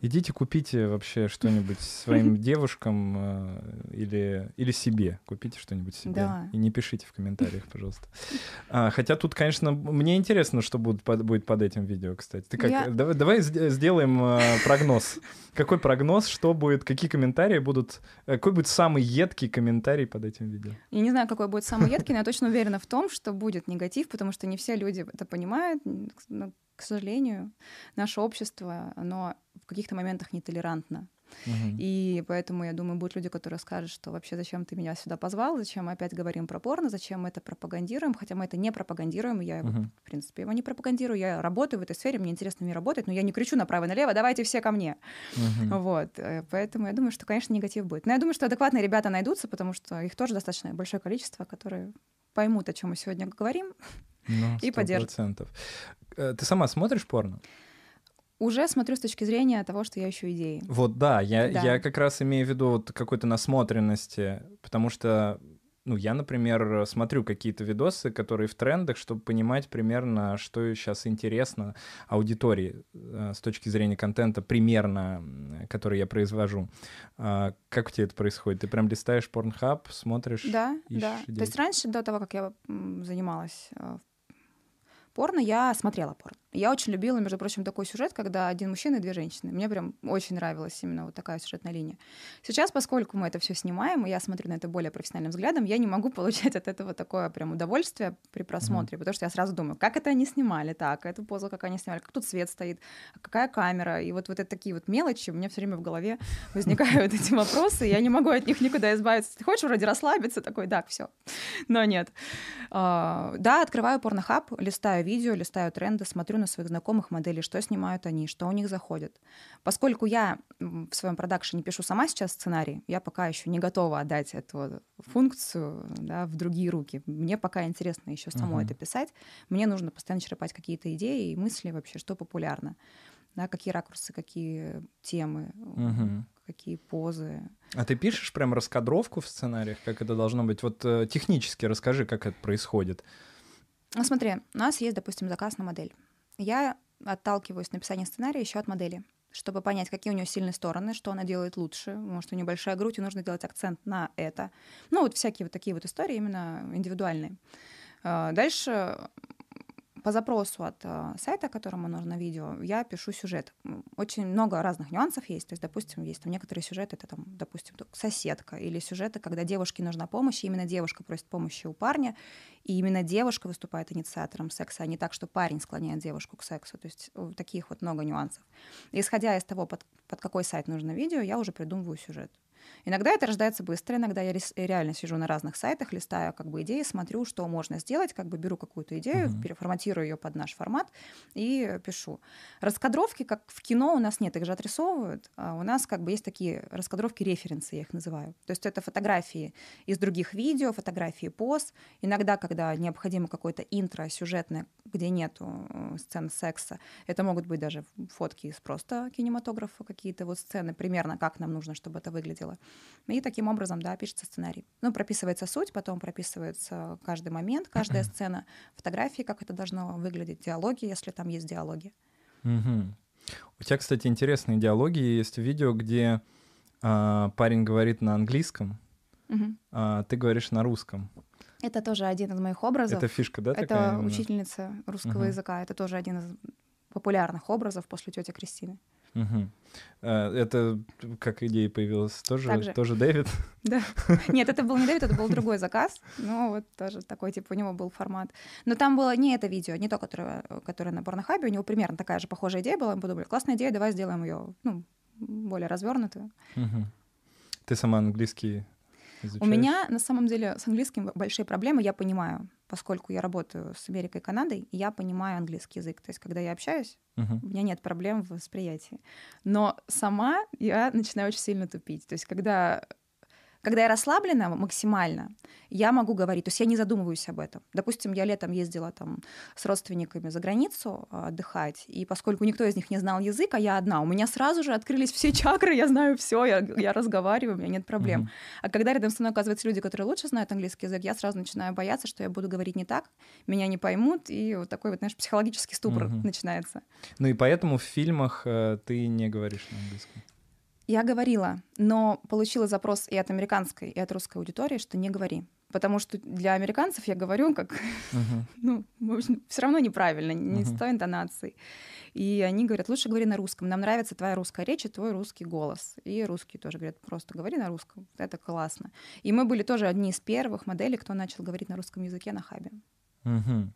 Идите купите вообще что-нибудь своим девушкам э, или, или себе. Купите что-нибудь себе. Да. И не пишите в комментариях, пожалуйста. А, хотя тут, конечно, мне интересно, что будет под, будет под этим видео, кстати. Ты как? Я... Давай, давай сделаем э, прогноз. Какой прогноз, что будет, какие комментарии будут, э, какой будет самый едкий комментарий под этим видео? Я не знаю, какой будет самый едкий, но я точно уверена в том, что будет негатив, потому что не все люди это понимают к сожалению, наше общество, оно в каких-то моментах нетолерантно. Угу. И поэтому, я думаю, будут люди, которые скажут, что вообще зачем ты меня сюда позвал, зачем мы опять говорим про порно, зачем мы это пропагандируем, хотя мы это не пропагандируем, я, угу. в принципе, его не пропагандирую, я работаю в этой сфере, мне интересно мне работать, но я не кричу направо и налево, давайте все ко мне. Угу. Вот, э, поэтому я думаю, что, конечно, негатив будет. Но я думаю, что адекватные ребята найдутся, потому что их тоже достаточно большое количество, которые поймут, о чем мы сегодня говорим, ну, и поддержат. Э, ты сама смотришь порно? Уже смотрю с точки зрения того, что я ищу идеи. Вот да, я, да. я как раз имею в виду вот какой-то насмотренности, потому что ну, я, например, смотрю какие-то видосы, которые в трендах, чтобы понимать примерно, что сейчас интересно аудитории э, с точки зрения контента примерно, который я произвожу. А, как у тебя это происходит? Ты прям листаешь Pornhub, смотришь? Да, да. Идей? То есть раньше, до того, как я занималась э, порно, я смотрела порно. Я очень любила, между прочим, такой сюжет, когда один мужчина и две женщины. Мне прям очень нравилась именно вот такая сюжетная линия. Сейчас, поскольку мы это все снимаем, и я смотрю на это более профессиональным взглядом, я не могу получать от этого такое прям удовольствие при просмотре, mm-hmm. потому что я сразу думаю, как это они снимали, так, эту позу как они снимали, как тут свет стоит, какая камера, и вот, вот это такие вот мелочи, у меня все время в голове возникают эти вопросы, я не могу от них никуда избавиться. Ты хочешь вроде расслабиться, такой, так, все, но нет. А, да, открываю порнохаб, листаю видео, листаю тренды, смотрю на своих знакомых моделей, что снимают они, что у них заходит. Поскольку я в своем продакшене пишу сама сейчас сценарий, я пока еще не готова отдать эту функцию да, в другие руки. Мне пока интересно еще самой uh-huh. это писать. Мне нужно постоянно черпать какие-то идеи и мысли вообще, что популярно. да, какие ракурсы, какие темы, Мгм. какие позы. А ты пишешь прям раскадровку в сценариях, как это должно быть? Вот э, технически расскажи, как это происходит. Ну, смотри, у нас есть, допустим, заказ на модель. Я отталкиваюсь написания сценария еще от модели, чтобы понять, какие у нее сильные стороны, что она делает лучше. Может, у нее большая грудь, и нужно делать акцент на это. Ну, вот всякие вот такие вот истории именно индивидуальные. А, Дальше по запросу от э, сайта, которому нужно видео, я пишу сюжет. Очень много разных нюансов есть. То есть, допустим, есть там некоторые сюжеты, это там, допустим, соседка, или сюжеты, когда девушке нужна помощь, и именно девушка просит помощи у парня, и именно девушка выступает инициатором секса, а не так, что парень склоняет девушку к сексу. То есть таких вот много нюансов. Исходя из того, под, под какой сайт нужно видео, я уже придумываю сюжет. Иногда это рождается быстро, иногда я рес- реально сижу на разных сайтах, листаю как бы идеи, смотрю, что можно сделать, как бы беру какую-то идею, Мгм. переформатирую ее под наш формат и пишу. Раскадровки, как в кино, у нас нет, их же отрисовывают. А у нас как бы есть такие раскадровки референсы, я их называю. То есть это фотографии из других видео, фотографии поз. Иногда, когда необходимо какое-то интро сюжетное, где нету э, сцен секса, это могут быть даже фотки из просто кинематографа, какие-то вот сцены, примерно как нам нужно, чтобы это выглядело. И таким образом, да, пишется сценарий. Ну, прописывается суть, потом прописывается каждый момент, каждая сцена, фотографии, как это должно выглядеть, диалоги, если там есть диалоги. Мгм. У тебя, кстати, интересные диалоги есть видео, где а, парень говорит на английском, Мгм. а ты говоришь на русском. Это тоже один из моих образов. Это фишка, да, Это такая? именно? учительница русского Мгм. языка. Это тоже один из популярных образов после тети Кристины. А, Это как идея появилась тоже, Так же. тоже Дэвид? Да. Нет, это был не Дэвид, это был другой заказ. Но вот тоже такой, типа, у него был формат. Но там было не это видео, не то, которое, которое на Порнохабе. У него примерно такая же похожая идея была. Мы подумали, классная идея, давай сделаем ее ну, более развернутую. Мгм. Ты сама английский изучаешь? У меня на самом деле с английским большие проблемы, я понимаю, поскольку я работаю с Америкой и Канадой, я понимаю английский язык. То есть, когда я общаюсь, Мгм. у меня нет проблем в восприятии. Но сама я начинаю очень сильно тупить. То есть, когда, когда я расслаблена максимально, я могу говорить, то есть я не задумываюсь об этом. Допустим, я летом ездила там с родственниками за границу а, отдыхать, и поскольку никто из них не знал язык, а я одна, у меня сразу же открылись все чакры, я знаю все, я, я разговариваю, у меня нет проблем. Мгм. А когда рядом со мной оказываются люди, которые лучше знают английский язык, я сразу начинаю бояться, что я буду говорить не так, меня не поймут, и вот такой вот, знаешь, психологический ступор Мгм. начинается. Ну и поэтому в фильмах э, ты не говоришь на английском. Я говорила, но получила запрос и от американской, и от русской аудитории, что не говори. Потому что для американцев я говорю как, Мгм. ну, в общем, все равно неправильно, не с Мгм. той интонацией. И они говорят, лучше говори на русском. Нам нравится твоя русская речь и твой русский голос. И русские тоже говорят, просто говори на русском. Это классно. И мы были тоже одни из первых моделей, кто начал говорить на русском языке на хабе. Мгм.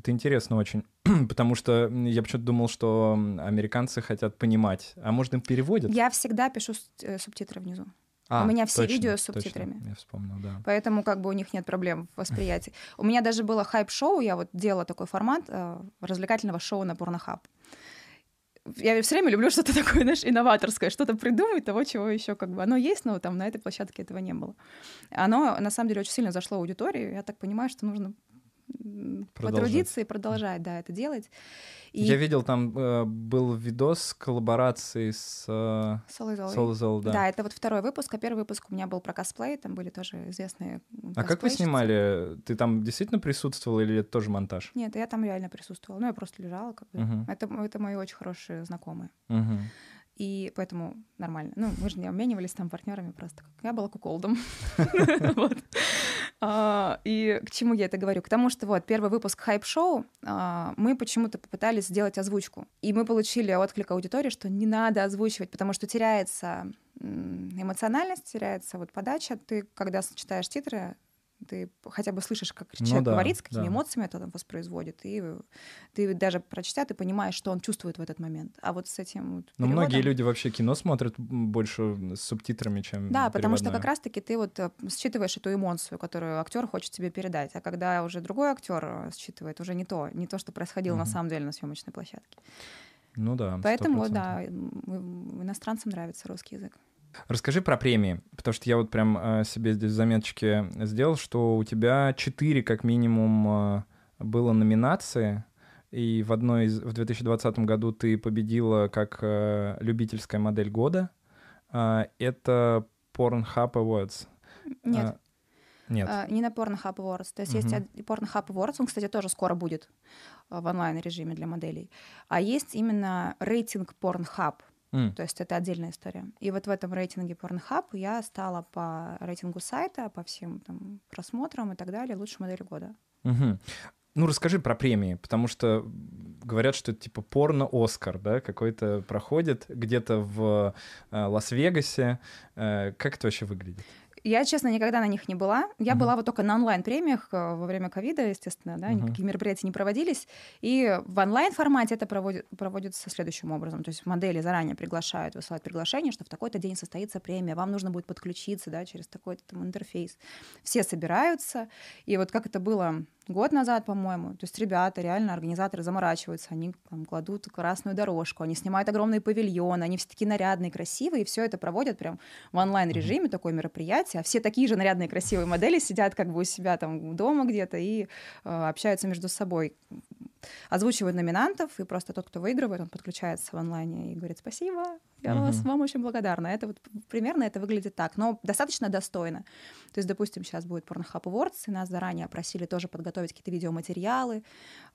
Это интересно очень, потому что я почему-то думал, что американцы хотят понимать, а может им переводят? Я всегда пишу э, субтитры внизу. А, у меня все точно, видео с точно, субтитрами. Я вспомнил, да. Поэтому как бы у них нет проблем в восприятии. У меня даже было хайп-шоу, я вот делала такой формат э, развлекательного шоу на Порнохаб. Я все время люблю что-то такое, знаешь, инноваторское, что-то придумать, того, чего еще как бы оно есть, но там на этой площадке этого не было. Оно на самом деле очень сильно зашло в аудиторию. Я так понимаю, что нужно Продолжать. потрудиться и продолжать, да, это делать. И Я видел, там э, был видос коллаборации с э, Соло Золой. Soul Zol, да. Да, это вот второй выпуск, а первый выпуск у меня был про косплей, там были тоже известные а как вы снимали? Ты там действительно присутствовал или это тоже монтаж? Нет, я там реально присутствовала. Ну, я просто лежала, как бы. Мгм. Это, это мои очень хорошие знакомые. Мгм. И поэтому нормально. Ну, мы же не обменивались там партнерами просто. Я была куколдом. А, И к чему я это говорю? К тому, что вот первый выпуск хайп-шоу а, мы почему-то попытались сделать озвучку. И мы получили отклик аудитории, что не надо озвучивать, потому что теряется эмоциональность, теряется вот подача. Ты, когда читаешь титры, ты хотя бы слышишь, как Ну человек да, говорит, с какими да. эмоциями это там воспроизводит. И ты даже прочтя, ты понимаешь, что он чувствует в этот момент. А вот с этим вот Но многие переводом- люди вообще кино смотрят больше с субтитрами, чем Да, потому что переводное. как раз-таки ты вот э, считываешь эту эмоцию, которую актер хочет тебе передать. А когда уже другой актер считывает, уже не то, не то, что происходило на Мгм. самом деле на съемочной площадке. Ну да, Поэтому, 100%. да, иностранцам нравится русский язык. Расскажи про премии, потому что я вот прям э, себе здесь заметочки сделал, что у тебя четыре как минимум э, было номинации, и в одной из, в 2020 году ты победила как э, любительская модель года. Э, это Pornhub Awards. Нет. А, нет. А, не на Pornhub Awards. То есть есть Мгм. од- Pornhub Awards, он, кстати, тоже скоро будет а, в онлайн-режиме для моделей. А есть именно рейтинг Pornhub. М, То есть это отдельная история. И вот в этом рейтинге Pornhub я стала по рейтингу сайта, по всем там просмотрам и так далее лучшей моделью года. мгм. Ну, расскажи про премии, потому что говорят, что это типа порно-Оскар, да, какой-то проходит где-то в э, Лас-Вегасе. Э, как это вообще выглядит? Я, честно, никогда на них не была. Я Мгм. была вот только на онлайн-премиях э, во время ковида, естественно, да, никакие мероприятия не проводились. И в онлайн-формате это проводит, проводится следующим образом. То есть модели заранее приглашают, высылают приглашение, что в такой-то день состоится премия, вам нужно будет подключиться, да, через такой-то там интерфейс. Все собираются, и вот как это было год назад, по-моему, то есть ребята, реально организаторы заморачиваются, они там, кладут красную дорожку, они снимают огромные павильоны, они все такие нарядные, красивые, и все это проводят прям в онлайн-режиме, такое мероприятие, а все такие же нарядные, красивые модели сидят как бы у себя там дома где-то и э, общаются между собой озвучивают номинантов, и просто тот, кто выигрывает, он подключается в онлайне и говорит «Спасибо, я Мгм. вас, вам очень благодарна». Это вот примерно это выглядит так, но достаточно достойно. То есть, допустим, сейчас будет Pornhub Awards, и нас заранее просили тоже подготовить какие-то видеоматериалы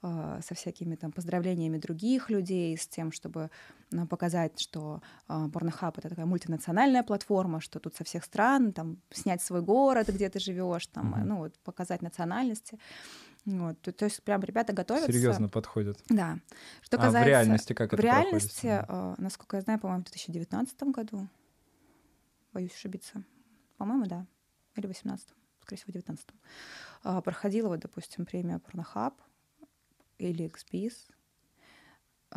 э, со всякими там поздравлениями других людей, с тем, чтобы ну, показать, что э, Pornhub — это такая мультинациональная платформа, что тут со всех стран, там, снять свой город, где ты живешь, там, э, Мгм. ну, вот, показать национальности. Вот, то, то есть прям ребята готовятся. Серьезно подходит. Да. Что А в касается... реальности как в это реальности, проходит? э, насколько я знаю, по-моему, в 2019 году, боюсь ошибиться, по-моему, да, или в 18 скорее всего, в 19 а, проходила вот, допустим, премия Pornhub или XBIS.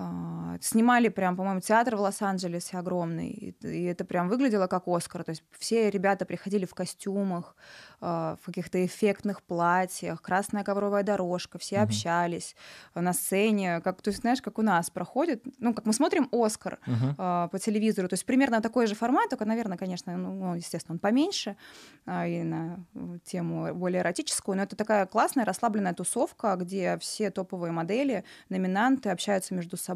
А, Снимали прям, по-моему, театр в Лос-Анджелесе огромный, и это прям выглядело как Оскар. То есть все ребята приходили в костюмах, а, в каких-то эффектных платьях, красная ковровая дорожка, все Мгм. общались а, на сцене, как, то есть, знаешь, как у нас проходит, ну, как мы смотрим Оскар а, по телевизору, то есть примерно такой же формат, только, наверное, конечно, ну, естественно, он поменьше и на тему более эротическую, но это такая классная расслабленная тусовка, где все топовые модели, номинанты общаются между собой,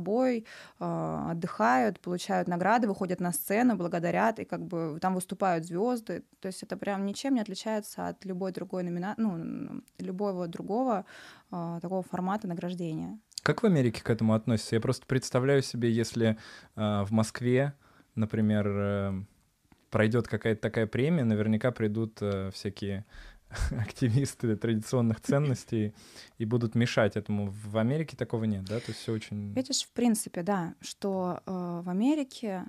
а, отдыхают, получают награды, выходят на сцену, благодарят, и как бы там выступают звезды, то есть это прям ничем не отличается от любой другой номина... ну, любого другого а, такого формата награждения. Как в Америке к этому относятся? Я просто представляю себе, если э, в Москве, например, э, пройдет какая-то такая премия, наверняка придут э, всякие активисты традиционных ценностей и будут мешать этому. В Америке такого нет, да? То есть все очень... Видишь, в принципе, да, что э, в Америке,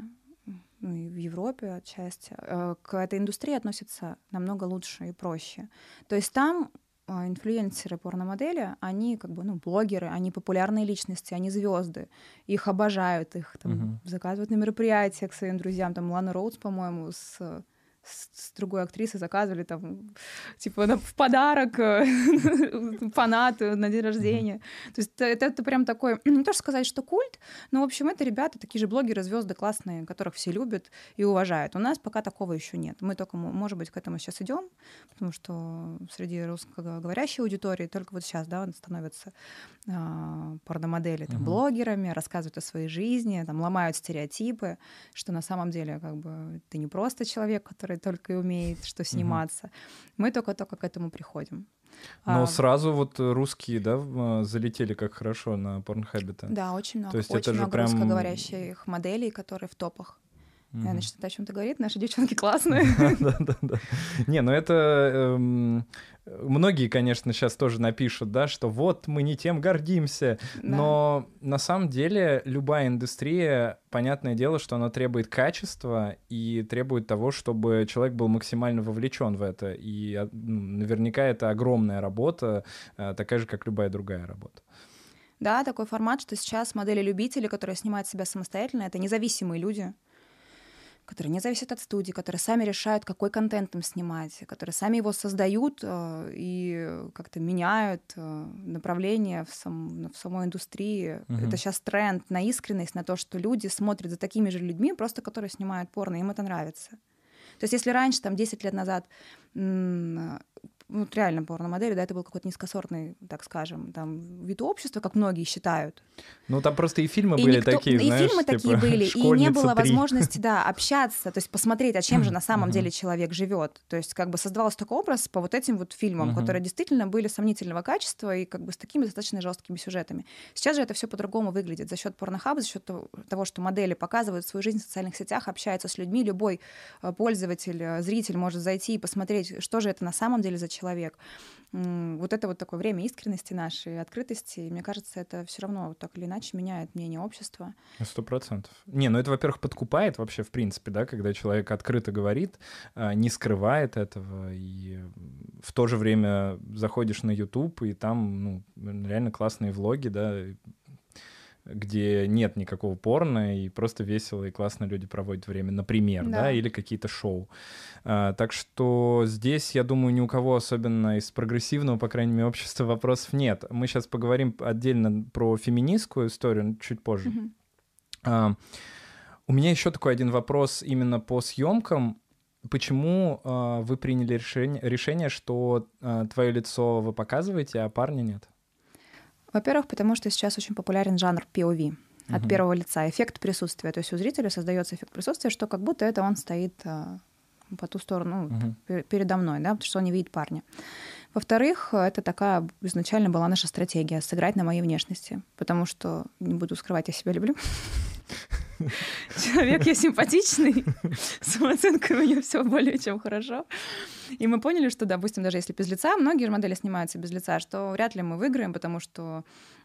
ну и в Европе отчасти, э, к этой индустрии относятся намного лучше и проще. То есть там э, инфлюенсеры порномодели, они как бы, ну, блогеры, они популярные личности, они звезды, их обожают, их там Мгм. заказывают на мероприятия к своим друзьям, там Лана Роудс, по-моему, с с, с другой актрисой заказывали там типа на- в подарок э, фанату на день рождения. То есть это, это прям такой, не то что сказать, что культ, но, в общем, это ребята, такие же блогеры, звезды классные, которых все любят и уважают. У нас пока такого еще нет. Мы только, мо- может быть, к этому сейчас идем, потому что среди русскоговорящей аудитории только вот сейчас, да, он становится а, порномодели, там, Мгм. блогерами, рассказывают о своей жизни, там, ломают стереотипы, что на самом деле как бы ты не просто человек, который только и умеет что сниматься. Мы только-только к этому приходим. Но А, сразу вот русские, да, э, залетели как хорошо на порнхабе-то. Да, очень много. То есть очень это же много прям- русскоговорящих моделей, которые в топах. Мгм. Я начну о чем-то говорит. Наши девчонки классные. Да, да, да. Не, ну это эм, многие, конечно, сейчас тоже напишут, да, что вот мы не тем гордимся, Да. но на самом деле любая индустрия, понятное дело, что она требует качества и требует того, чтобы человек был максимально вовлечен в это. И а, ну, наверняка это огромная работа, э, такая же, как любая другая работа. Да, такой формат, что сейчас модели-любители, которые снимают себя самостоятельно, это независимые люди, которые не зависят от студии, которые сами решают, какой контент им снимать, которые сами его создают э, и как-то меняют э, направление в, сам- в самой индустрии. Мгм. Это сейчас тренд на искренность, на то, что люди смотрят за такими же людьми, просто которые снимают порно, им это нравится. То есть если раньше, там, 10 лет назад, ну, реально порномодели, да, это был какой-то низкосортный, так скажем, там, вид общества, как многие считают. Ну, там просто и фильмы и были никто, такие, И знаешь, фильмы типа, такие были, и не было 3. возможности, да, общаться, то есть посмотреть, а чем же на самом деле человек живет. То есть как бы создавался такой образ по вот этим вот фильмам, которые действительно были сомнительного качества и как бы с такими достаточно жесткими сюжетами. Сейчас же это все по-другому выглядит за счет порнохаба, за счет того, что модели показывают свою жизнь в социальных сетях, общаются с людьми, любой э, пользователь, э, зритель может зайти и посмотреть, что же это на самом деле за человек. Вот это вот такое время искренности нашей, открытости, мне кажется, это все равно так или иначе меняет мнение общества. Сто процентов. Не, ну это, во-первых, подкупает вообще, в принципе, да, когда человек открыто говорит, а, не скрывает этого, и в то же время заходишь на YouTube, и там, ну, реально классные влоги, да, где нет никакого порно, и просто весело и классно люди проводят время, например, да, да или какие-то шоу. А, так что здесь, я думаю, ни у кого, особенно из прогрессивного, по крайней мере, общества, вопросов нет. Мы сейчас поговорим отдельно про феминистскую историю чуть позже. Mm-hmm. А, у меня еще такой один вопрос именно по съемкам. Почему э, вы приняли решение, решение, что э, твое лицо вы показываете, а парня нет? Во-первых, потому что сейчас очень популярен жанр POV от угу. первого лица, эффект присутствия. То есть у зрителя создается эффект присутствия, что как будто это он стоит а, по ту сторону, ну, угу. передо мной, да, потому что он не видит парня. Во-вторых, это такая изначально была наша стратегия сыграть на моей внешности, потому что не буду скрывать, я себя люблю. Человек я симпатичный, самооценка у меня все более чем хорошо. И мы поняли, что, допустим, даже если без лица, многие же модели снимаются без лица, что вряд ли мы выиграем, потому что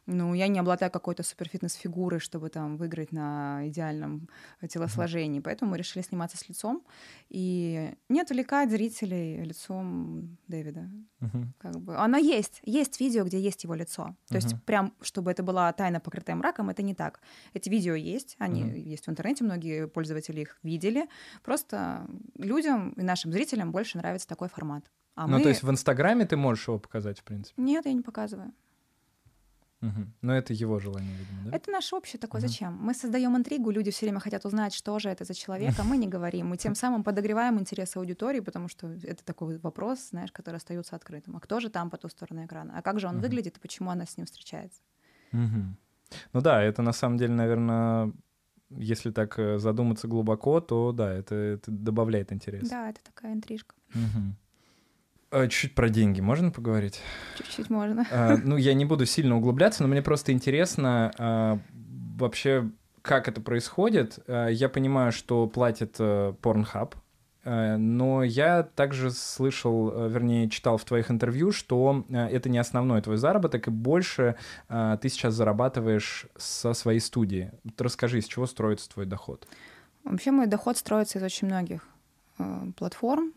ну, я не обладаю какой-то суперфитнес-фигурой, чтобы там выиграть на идеальном телосложении. Поэтому мы решили сниматься с лицом и не отвлекать зрителей лицом Дэвида. Uh-huh. Как бы. Оно есть. Есть видео, где есть его лицо. То uh-huh. есть прям, чтобы это была тайна, покрытая мраком, это не так. Эти видео есть, они uh-huh. есть в интернете, многие пользователи их видели. Просто людям и нашим зрителям больше нравится такой формат. А ну, мы... то есть в Инстаграме ты можешь его показать, в принципе? Нет, я не показываю. Угу. Но это его желание, видимо, да? Это наше общее такое. Угу. Зачем? Мы создаем интригу, люди все время хотят узнать, что же это за человек, а мы не говорим. Мы тем самым подогреваем интерес аудитории, потому что это такой вопрос, знаешь, который остается открытым. А кто же там по ту сторону экрана? А как же он угу. выглядит и почему она с ним встречается? Угу. Ну да, это на самом деле, наверное, если так э, задуматься глубоко, то да, это, это добавляет интерес. Да, это такая интрижка. Угу. А, чуть-чуть про деньги можно поговорить? Чуть-чуть можно. А, ну, я не буду сильно углубляться, но мне просто интересно а, вообще, как это происходит. А, я понимаю, что платит а, Pornhub, но я также слышал, а, вернее, читал в твоих интервью, что а, это не основной твой заработок, и больше ты сейчас зарабатываешь со своей студии. Расскажи, с чего строится твой доход? Вообще мой доход строится из очень многих э, платформ.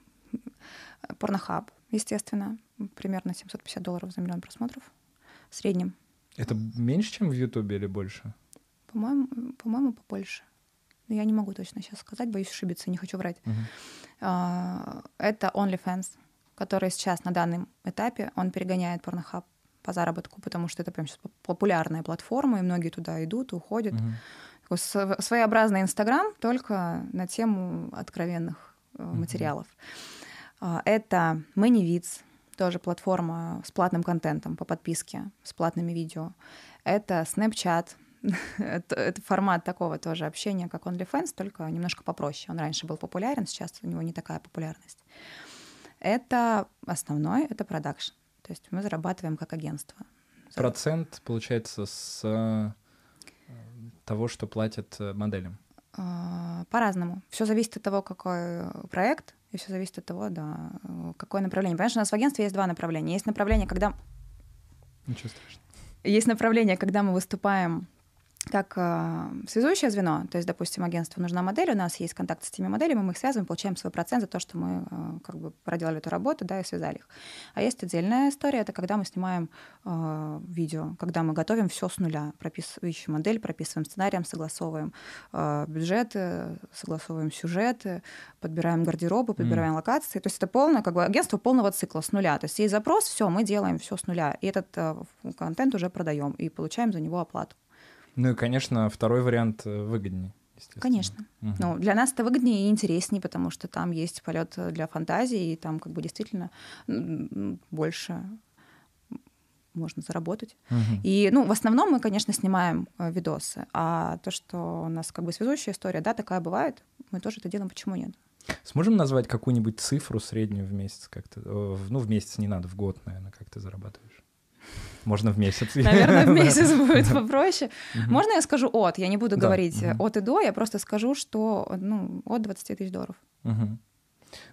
Pornhub, естественно, примерно 750 долларов за миллион просмотров в среднем. Это меньше, чем в Ютубе или больше? По-моему, по-моему, побольше. Я не могу точно сейчас сказать, боюсь ошибиться, не хочу врать. Uh-huh. Это OnlyFans, который сейчас на данном этапе, он перегоняет Pornhub по заработку, потому что это прям сейчас популярная платформа, и многие туда идут, уходят. Uh-huh. Своеобразный Инстаграм, только на тему откровенных uh-huh. материалов. А, это ManyVids, тоже платформа с платным контентом по подписке, с платными видео. Это Snapchat, это, это формат такого тоже общения, как OnlyFans, только немножко попроще. Он раньше был популярен, сейчас у него не такая популярность. Это основной, это продакшн. То есть мы зарабатываем как агентство. Процент, получается, с э, того, что платят э, моделям? А, по-разному. Все зависит от того, какой проект, и все зависит от того, да, какое направление. Понимаешь, у нас в агентстве есть два направления. Есть направление, когда... Ничего страшного. Есть направление, когда мы выступаем как э, связующее звено, то есть, допустим, агентству нужна модель, у нас есть контакт с этими моделями, мы их связываем, получаем свой процент за то, что мы э, как бы проделали эту работу, да, и связали их. А есть отдельная история, это когда мы снимаем э, видео, когда мы готовим все с нуля, прописываем модель, прописываем сценарием, согласовываем э, бюджеты, согласовываем сюжеты, подбираем гардеробы, подбираем mm. локации, то есть это полное, как бы агентство полного цикла с нуля, то есть есть запрос, все, мы делаем все с нуля, и этот э, контент уже продаем и получаем за него оплату. Ну и, конечно, второй вариант э, выгоднее. Конечно. Мгм. Ну, для нас это выгоднее и интереснее, потому что там есть полет для фантазии, и там как бы действительно больше можно заработать. Мгм. И, ну, в основном мы, конечно, снимаем э, видосы, а то, что у нас как бы связующая история, да, такая бывает, мы тоже это делаем, почему нет? Сможем назвать какую-нибудь цифру среднюю в месяц как-то? Э, Ну, в месяц не надо, в год, наверное, как ты зарабатываешь. Можно в месяц. Наверное, в месяц будет попроще. Можно я скажу от? Я не буду говорить э, от и до, я просто скажу, что ну, от 20 тысяч долларов.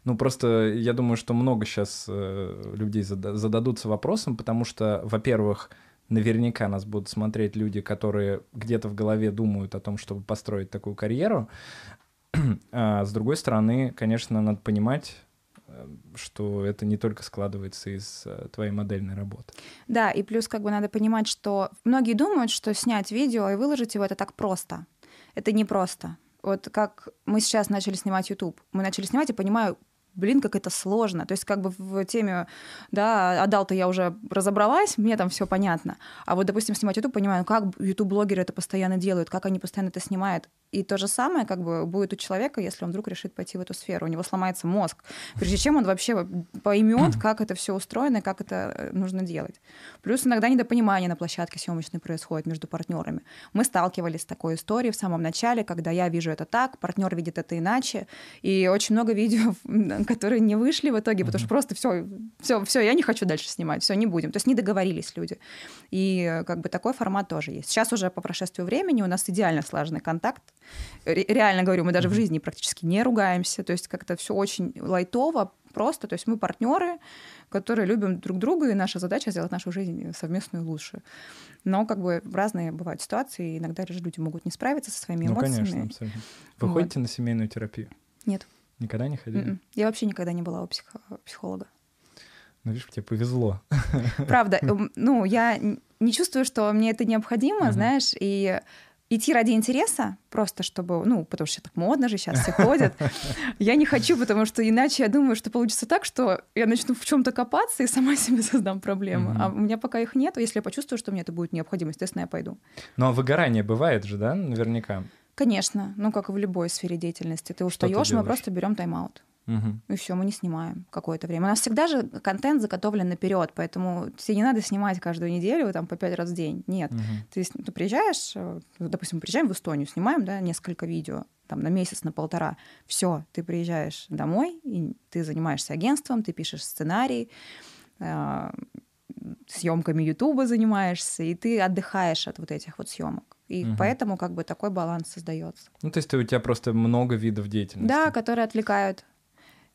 Ну, просто я думаю, что много сейчас людей зада- зададутся вопросом, потому что, во-первых, наверняка нас будут смотреть люди, которые где-то в голове думают о том, чтобы построить такую карьеру. А с другой стороны, конечно, надо понимать, э, что это не только складывается из э, твоей модельной работы. Да, и плюс как бы надо понимать, что многие думают, что снять видео и выложить его это так просто. Это не просто. Вот как мы сейчас начали снимать YouTube, мы начали снимать и понимаю, блин, как это сложно. То есть как бы в теме, да, отдал-то я уже разобралась, мне там все понятно. А вот, допустим, снимать YouTube, понимаю, ну как YouTube-блогеры это постоянно делают, как они постоянно это снимают. И то же самое как бы будет у человека, если он вдруг решит пойти в эту сферу. У него сломается мозг, прежде чем он вообще поймет, как это все устроено и как это э, нужно делать. Плюс иногда недопонимание на площадке съемочной происходит между партнерами. Мы сталкивались с такой историей в самом начале, когда я вижу это так, партнер видит это иначе, и очень много видео, которые не вышли в итоге, потому что просто все, все, все, я не хочу дальше снимать, все, не будем. То есть не договорились люди. И э, как бы такой формат тоже есть. Сейчас уже по прошествию времени у нас идеально слаженный контакт. Ре- Реально говорю, мы даже в жизни практически не ругаемся. То есть как-то все очень лайтово, просто. То есть мы партнеры, которые любим друг друга, и наша задача сделать нашу жизнь совместную лучше. Но как бы разные бывают ситуации, и иногда люди могут не справиться со своими Ну, эмоциями. конечно, абсолютно. Вы Вот. ходите на семейную терапию? Нет. Никогда не ходили? Мгм. Я вообще никогда не была у психо- психолога. Ну, видишь, тебе повезло. Правда, эм, ну, я не чувствую, что мне это необходимо, Мгм. знаешь, и идти ради интереса, просто чтобы, ну, потому что так модно же сейчас все ходят. Я не хочу, потому что иначе я думаю, что получится так, что я начну в чем-то копаться и сама себе создам проблемы. Мгм. А у меня пока их нет. Если я почувствую, что мне это будет необходимо, естественно, я пойду. Ну, а выгорание бывает же, да, наверняка? Конечно, ну, как и в любой сфере деятельности. Ты устаешь, мы просто берем тайм-аут. Мгм. И все, мы не снимаем какое-то время. У нас всегда же контент заготовлен наперед, поэтому тебе не надо снимать каждую неделю там по пять раз в день. Нет. Мгм. Ты, с- ты приезжаешь, э, допустим, мы приезжаем в Эстонию, снимаем, да, несколько видео, там, на месяц, на полтора. Все, ты приезжаешь домой, и ты занимаешься агентством, ты пишешь сценарий, э, съемками Ютуба занимаешься, и ты отдыхаешь от вот этих вот съемок. И Мгм. поэтому как бы такой баланс создается. Ну, то есть ты- у тебя просто много видов деятельности. Да, которые отвлекают.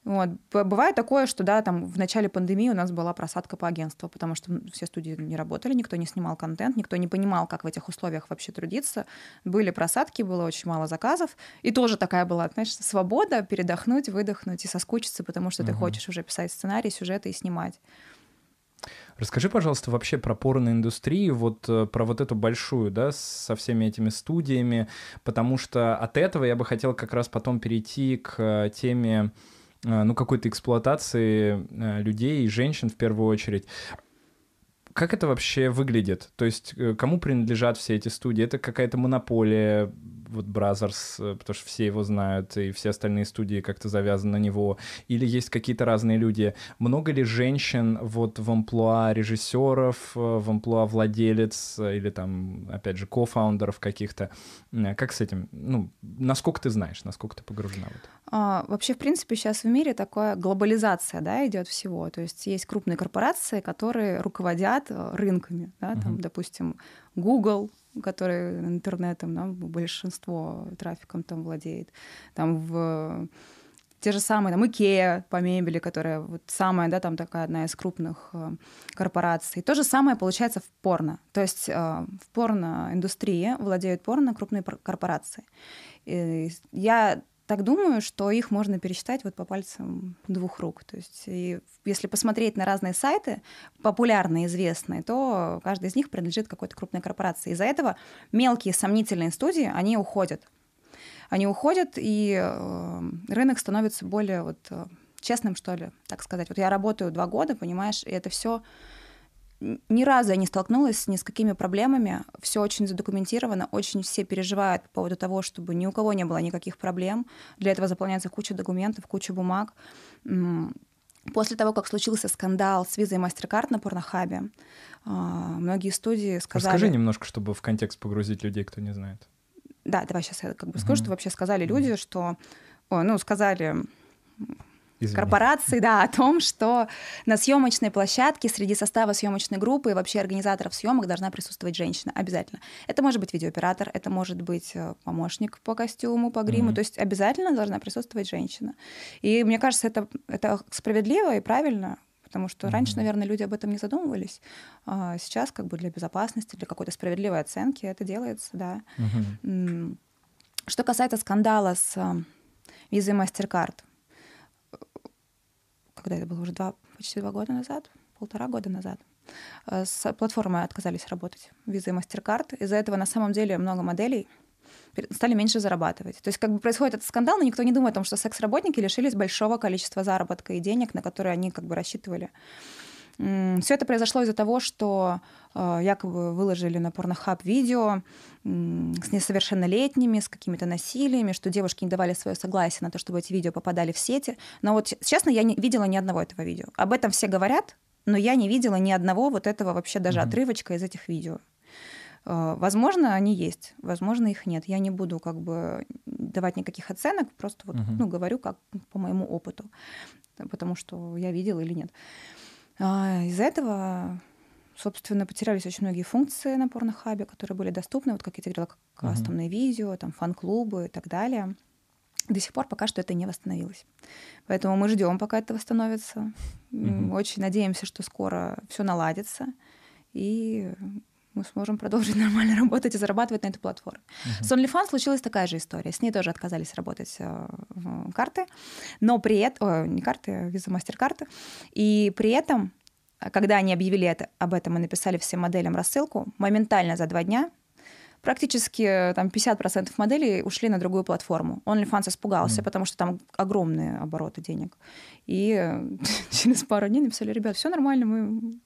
Вот. Бывает такое, что да, там в начале пандемии у нас была просадка по агентству, потому что все студии не работали, никто не снимал контент, никто не понимал, как в этих условиях вообще трудиться. Были просадки, было очень мало заказов. И тоже такая была, знаешь, свобода передохнуть, выдохнуть и соскучиться, потому что ты Мгм. хочешь уже писать сценарий, сюжеты и снимать. Расскажи, пожалуйста, вообще про порноиндустрию, вот э, про вот эту большую, да, со всеми этими студиями, потому что от этого я бы хотел как раз потом перейти к э, теме, ну, какой-то эксплуатации э, людей и женщин в первую очередь. Как это вообще выглядит? То есть э, кому принадлежат все эти студии? Это какая-то монополия, вот Brazzers, э, потому что все его знают, и все остальные студии как-то завязаны на него. Или есть какие-то разные люди? Много ли женщин вот в амплуа режиссеров, э, в амплуа владелец э, или там, опять же, co-founder ов каких-то? Как с этим? Ну, насколько ты знаешь, насколько ты погружена в это? А, вообще, в принципе, сейчас в мире такая глобализация да, идет всего. То есть есть крупные корпорации, которые руководят рынками. Да, там, Мгм. допустим, Google, который интернетом, да, большинство трафиком там владеет. Там в те же самые, там, Икея по мебели, которая вот самая, да, там такая одна из крупных э, корпораций. То же самое получается в порно. То есть э, в порноиндустрии владеют порно крупные пор- корпорации. И я так думаю, что их можно пересчитать вот по пальцам двух рук. То есть и если посмотреть на разные сайты, популярные, известные, то каждый из них принадлежит какой-то крупной корпорации. Из-за этого мелкие сомнительные студии, они уходят. Они уходят, и э, рынок становится более вот, э, честным, что ли, так сказать. Вот я работаю два года, понимаешь, и это все ни разу я не столкнулась ни с какими проблемами. Все очень задокументировано, очень все переживают по поводу того, чтобы ни у кого не было никаких проблем. Для этого заполняется куча документов, куча бумаг. После того, как случился скандал с визой MasterCard на Порнохабе, а, многие студии сказали... Расскажи немножко, чтобы в контекст погрузить людей, кто не знает. Да, давай сейчас я как бы скажу, что вообще сказали люди, что... Ой, ну, сказали Извини. корпорации, да, о том, что на съемочной площадке среди состава съемочной группы и вообще организаторов съемок должна присутствовать женщина обязательно. Это может быть видеооператор, это может быть э, помощник по костюму, по гриму, mm-hmm. то есть обязательно должна присутствовать женщина. И мне кажется, это, это справедливо и правильно, потому что mm-hmm. раньше, наверное, люди об этом не задумывались. А сейчас как бы для безопасности, для какой-то справедливой оценки это делается, да. Mm-hmm. Что касается скандала с э, визой MasterCard, когда это было уже два, почти два года назад, полтора года назад, э, с платформой отказались работать, визы и MasterCard. Из-за этого на самом деле много моделей стали меньше зарабатывать. То есть как бы происходит этот скандал, но никто не думает о том, что секс-работники лишились большого количества заработка и денег, на которые они как бы рассчитывали. Все это произошло из-за того, что э, якобы выложили на порнохаб видео с несовершеннолетними, с какими-то насилиями, что девушки не давали свое согласие на то, чтобы эти видео попадали в сети. Но вот, честно, я не видела ни одного этого видео. Об этом все говорят, но я не видела ни одного вот этого вообще даже mm-hmm. отрывочка из этих видео. Э, возможно, они есть, возможно, их нет. Я не буду как бы давать никаких оценок, просто вот, uh-huh. ну, говорю как по моему опыту, потому что я видела или нет. А, из-за этого, собственно, потерялись очень многие функции на порнохабе, которые были доступны, вот как я говорила, кастомные uh-huh. видео, там фан-клубы и так далее. До сих пор пока что это не восстановилось. Поэтому мы ждем, пока это восстановится. Uh-huh. Очень надеемся, что скоро все наладится. И мы сможем продолжить нормально работать и зарабатывать на эту платформу. Uh-huh. С OnlyFans случилась такая же история. С ней тоже отказались работать э, карты, но при этом... не карты, а виза мастер-карты. И при этом, когда они объявили это, об этом и написали всем моделям рассылку, моментально за два дня практически э, там 50% моделей ушли на другую платформу. OnlyFans испугался, mm. потому что там огромные обороты денег. И э, через пару дней написали, ребят, все нормально, мы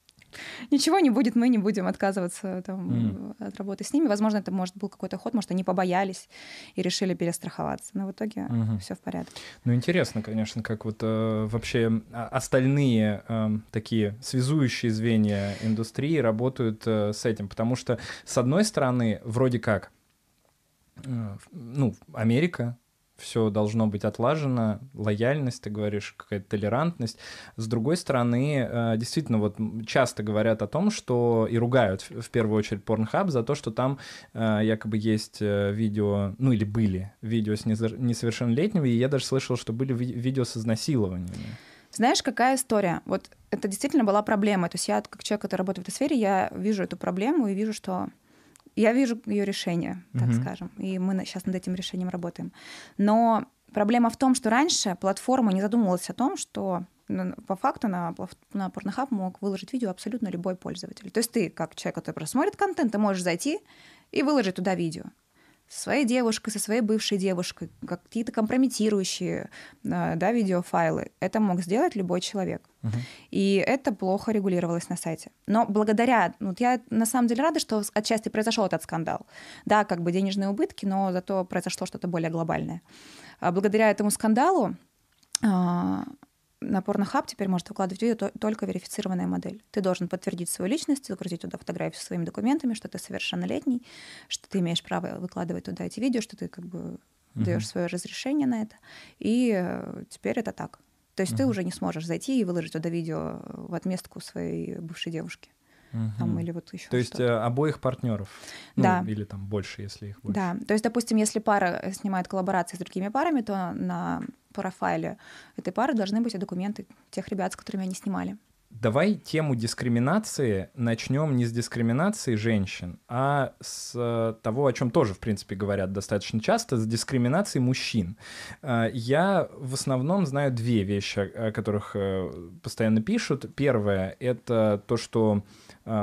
ничего не будет, мы не будем отказываться там, mm. от работы с ними. Возможно, это может был какой-то ход, может, они побоялись и решили перестраховаться. Но в итоге mm-hmm. все в порядке. Ну, интересно, конечно, как вот э, вообще а, остальные э, такие связующие звенья индустрии работают э, с этим. Потому что, с одной стороны, вроде как, э, ну, Америка, все должно быть отлажено, лояльность, ты говоришь, какая-то толерантность. С другой стороны, э, действительно, вот часто говорят о том, что и ругают в первую очередь Pornhub за то, что там э, якобы есть э, видео, ну или были видео с несовершеннолетними, и я даже слышал, что были видео с изнасилованиями. Знаешь, какая история? Вот это действительно была проблема. То есть я, как человек, который работает в этой сфере, я вижу эту проблему и вижу, что я вижу ее решение, так mm-hmm. скажем, и мы сейчас над этим решением работаем. Но проблема в том, что раньше платформа не задумывалась о том, что по факту на, на Pornhub мог выложить видео абсолютно любой пользователь. То есть ты, как человек, который просмотрит контент, ты можешь зайти и выложить туда видео со своей девушкой, со своей бывшей девушкой, какие-то компрометирующие э, да, видеофайлы. Это мог сделать любой человек. Uh-huh. И это плохо регулировалось на сайте. Но благодаря... Вот я на самом деле рада, что отчасти произошел этот скандал. Да, как бы денежные убытки, но зато произошло что-то более глобальное. А благодаря этому скандалу а, на Pornhub теперь может выкладывать видео только верифицированная модель. Ты должен подтвердить свою личность, загрузить туда фотографию своими документами, что ты совершеннолетний, что ты имеешь право выкладывать туда эти видео, что ты как бы uh-huh. даешь свое разрешение на это. И э, теперь это так. То есть uh-huh. ты уже не сможешь зайти и выложить туда видео в отместку своей бывшей девушки. Угу. Там, или вот еще То есть э, обоих партнеров. Ну, да. Или там больше, если их больше. Да. То есть, допустим, если пара снимает коллаборации с другими парами, то на профайле этой пары должны быть и документы тех ребят, с которыми они снимали. Давай тему дискриминации начнем не с дискриминации женщин, а с э, того, о чем тоже, в принципе, говорят достаточно часто, с дискриминацией мужчин. Э, я в основном знаю две вещи, о которых э, постоянно пишут. Первое — это то, что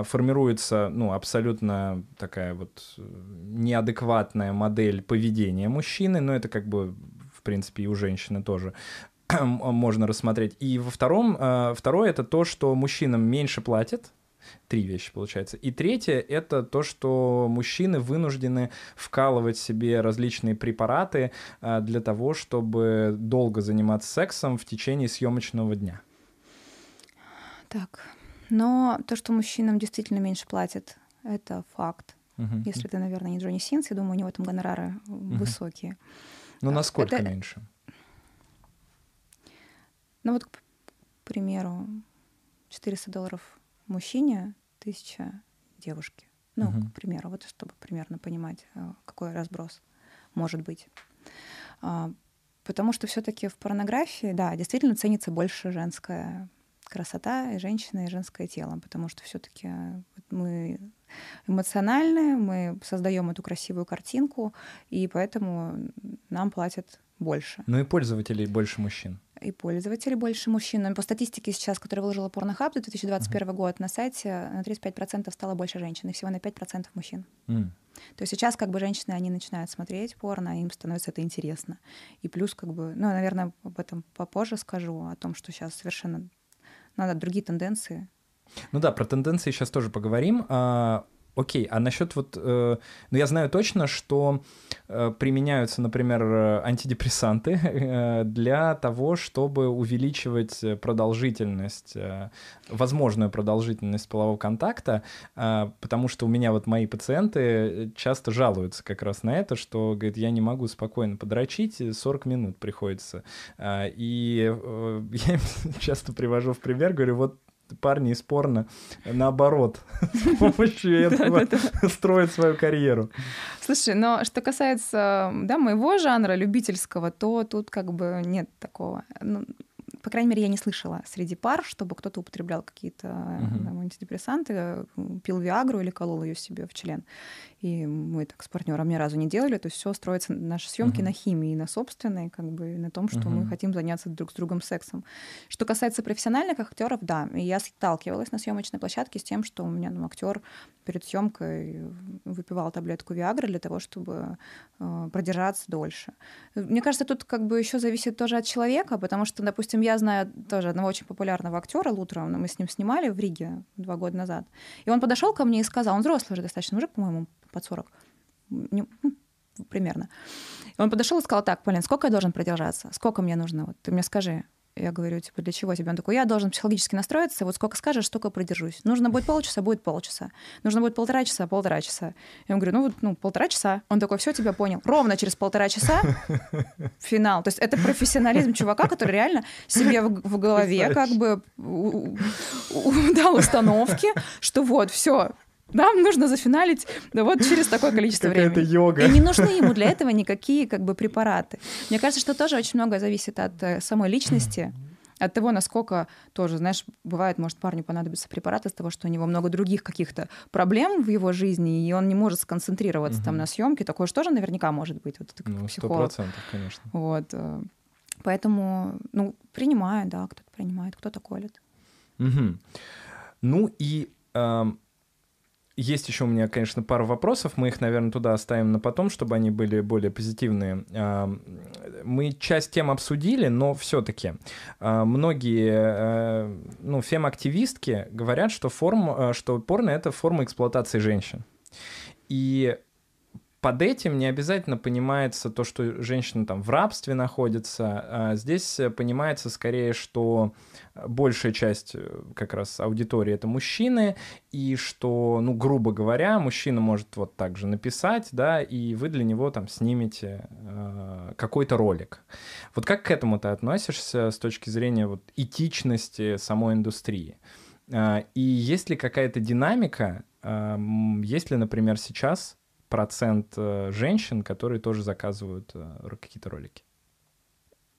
формируется ну, абсолютно такая вот неадекватная модель поведения мужчины, но это как бы принципе, и у женщины тоже можно рассмотреть. И во втором, э, второе это то, что мужчинам меньше платят, Три вещи, получается. И третье — это то, что мужчины вынуждены вкалывать себе различные препараты а, для того, чтобы долго заниматься сексом в течение съемочного дня. Так, но то, что мужчинам действительно меньше платят, это факт. Угу. Если ты, наверное, не Джонни Синс, я думаю, у него там гонорары угу. высокие. Ну, насколько это... меньше? Ну вот, к примеру, 400 долларов мужчине, 1000 девушке. Ну, угу. к примеру, вот чтобы примерно понимать, э, какой разброс может быть. А, потому что все-таки в порнографии, да, действительно ценится больше женская красота и женщина, и женское тело, потому что все-таки мы эмоциональные, мы создаем эту красивую картинку, и поэтому нам платят больше. Ну и пользователей больше мужчин. И пользователей больше мужчин. Но по статистике сейчас, которую выложила Pornhub за 2021 uh-huh. год, на сайте на 35% стало больше женщин, и всего на 5% мужчин. Mm. То есть сейчас как бы женщины, они начинают смотреть порно, им становится это интересно. И плюс как бы, ну, наверное, об этом попозже скажу, о том, что сейчас совершенно надо другие тенденции. Ну да, про тенденции сейчас тоже поговорим. А, Окей, а насчет вот, э, ну я знаю точно, что э, применяются, например, антидепрессанты э, для того, чтобы увеличивать продолжительность, э, возможную продолжительность полового контакта, э, потому что у меня вот мои пациенты часто жалуются как раз на это, что, говорит, я не могу спокойно подрочить, 40 минут приходится. Э, и э, я часто привожу в пример, говорю, вот парни из порно наоборот с помощью этого строят свою карьеру. Слушай, но что касается да, моего жанра любительского, то тут как бы нет такого. Ну, по крайней мере, я не слышала среди пар, чтобы кто-то употреблял какие-то uh-huh. антидепрессанты, пил Виагру или колол ее себе в член. И мы так с партнером ни разу не делали. То есть все строится наши съемки uh-huh. на химии, на собственной, как бы на том, что uh-huh. мы хотим заняться друг с другом сексом. Что касается профессиональных актеров, да, я сталкивалась на съемочной площадке с тем, что у меня ну, актер перед съемкой выпивал таблетку Виагры для того, чтобы э, продержаться дольше. Мне кажется, тут как бы еще зависит тоже от человека, потому что, допустим, я знаю тоже одного очень популярного актера Лутера, мы с ним снимали в Риге два года назад, и он подошел ко мне и сказал, он взрослый уже достаточно мужик, по-моему, под 40, не, ну, примерно. И он подошел и сказал, так, Полин, сколько я должен продержаться? Сколько мне нужно? Вот ты мне скажи. Я говорю, типа, для чего тебе? Он такой, я должен психологически настроиться, вот сколько скажешь, столько продержусь. Нужно будет полчаса, будет полчаса. Нужно будет полтора часа, полтора часа. Я ему говорю, ну вот, ну, полтора часа. Он такой, все, тебя понял. Ровно через полтора часа финал. То есть это профессионализм чувака, который реально себе в, в голове как бы дал установки, что вот, все, нам нужно зафиналить да вот через такое количество времени. Это йога. И не нужны ему для этого никакие как бы препараты. Мне кажется, что тоже очень много зависит от э, самой личности, от того, насколько тоже, знаешь, бывает, может, парню понадобится препарат из того, что у него много других каких-то проблем в его жизни, и он не может сконцентрироваться угу. там на съемке. Такое же тоже наверняка может быть. Вот это как ну, психолог. процентов, конечно. Вот. Э, поэтому, ну, принимаю, да, кто-то принимает, кто-то колет. Угу. Ну и эм, есть еще у меня, конечно, пару вопросов. Мы их, наверное, туда оставим на потом, чтобы они были более позитивные. Мы часть тем обсудили, но все-таки а, многие э, ну, фем-активистки говорят, что, форм, э, что порно — это форма эксплуатации женщин. И под этим не обязательно понимается то, что женщина там в рабстве находится. А здесь понимается скорее, что большая часть э, как раз аудитории это мужчины, и что, ну, грубо говоря, мужчина может вот так же написать, да, и вы для него там снимете э, какой-то ролик. Вот как к этому ты относишься с точки зрения вот этичности самой индустрии? Э, и есть ли какая-то динамика, э, есть ли, например, сейчас процент э, женщин, которые тоже заказывают э, какие-то ролики?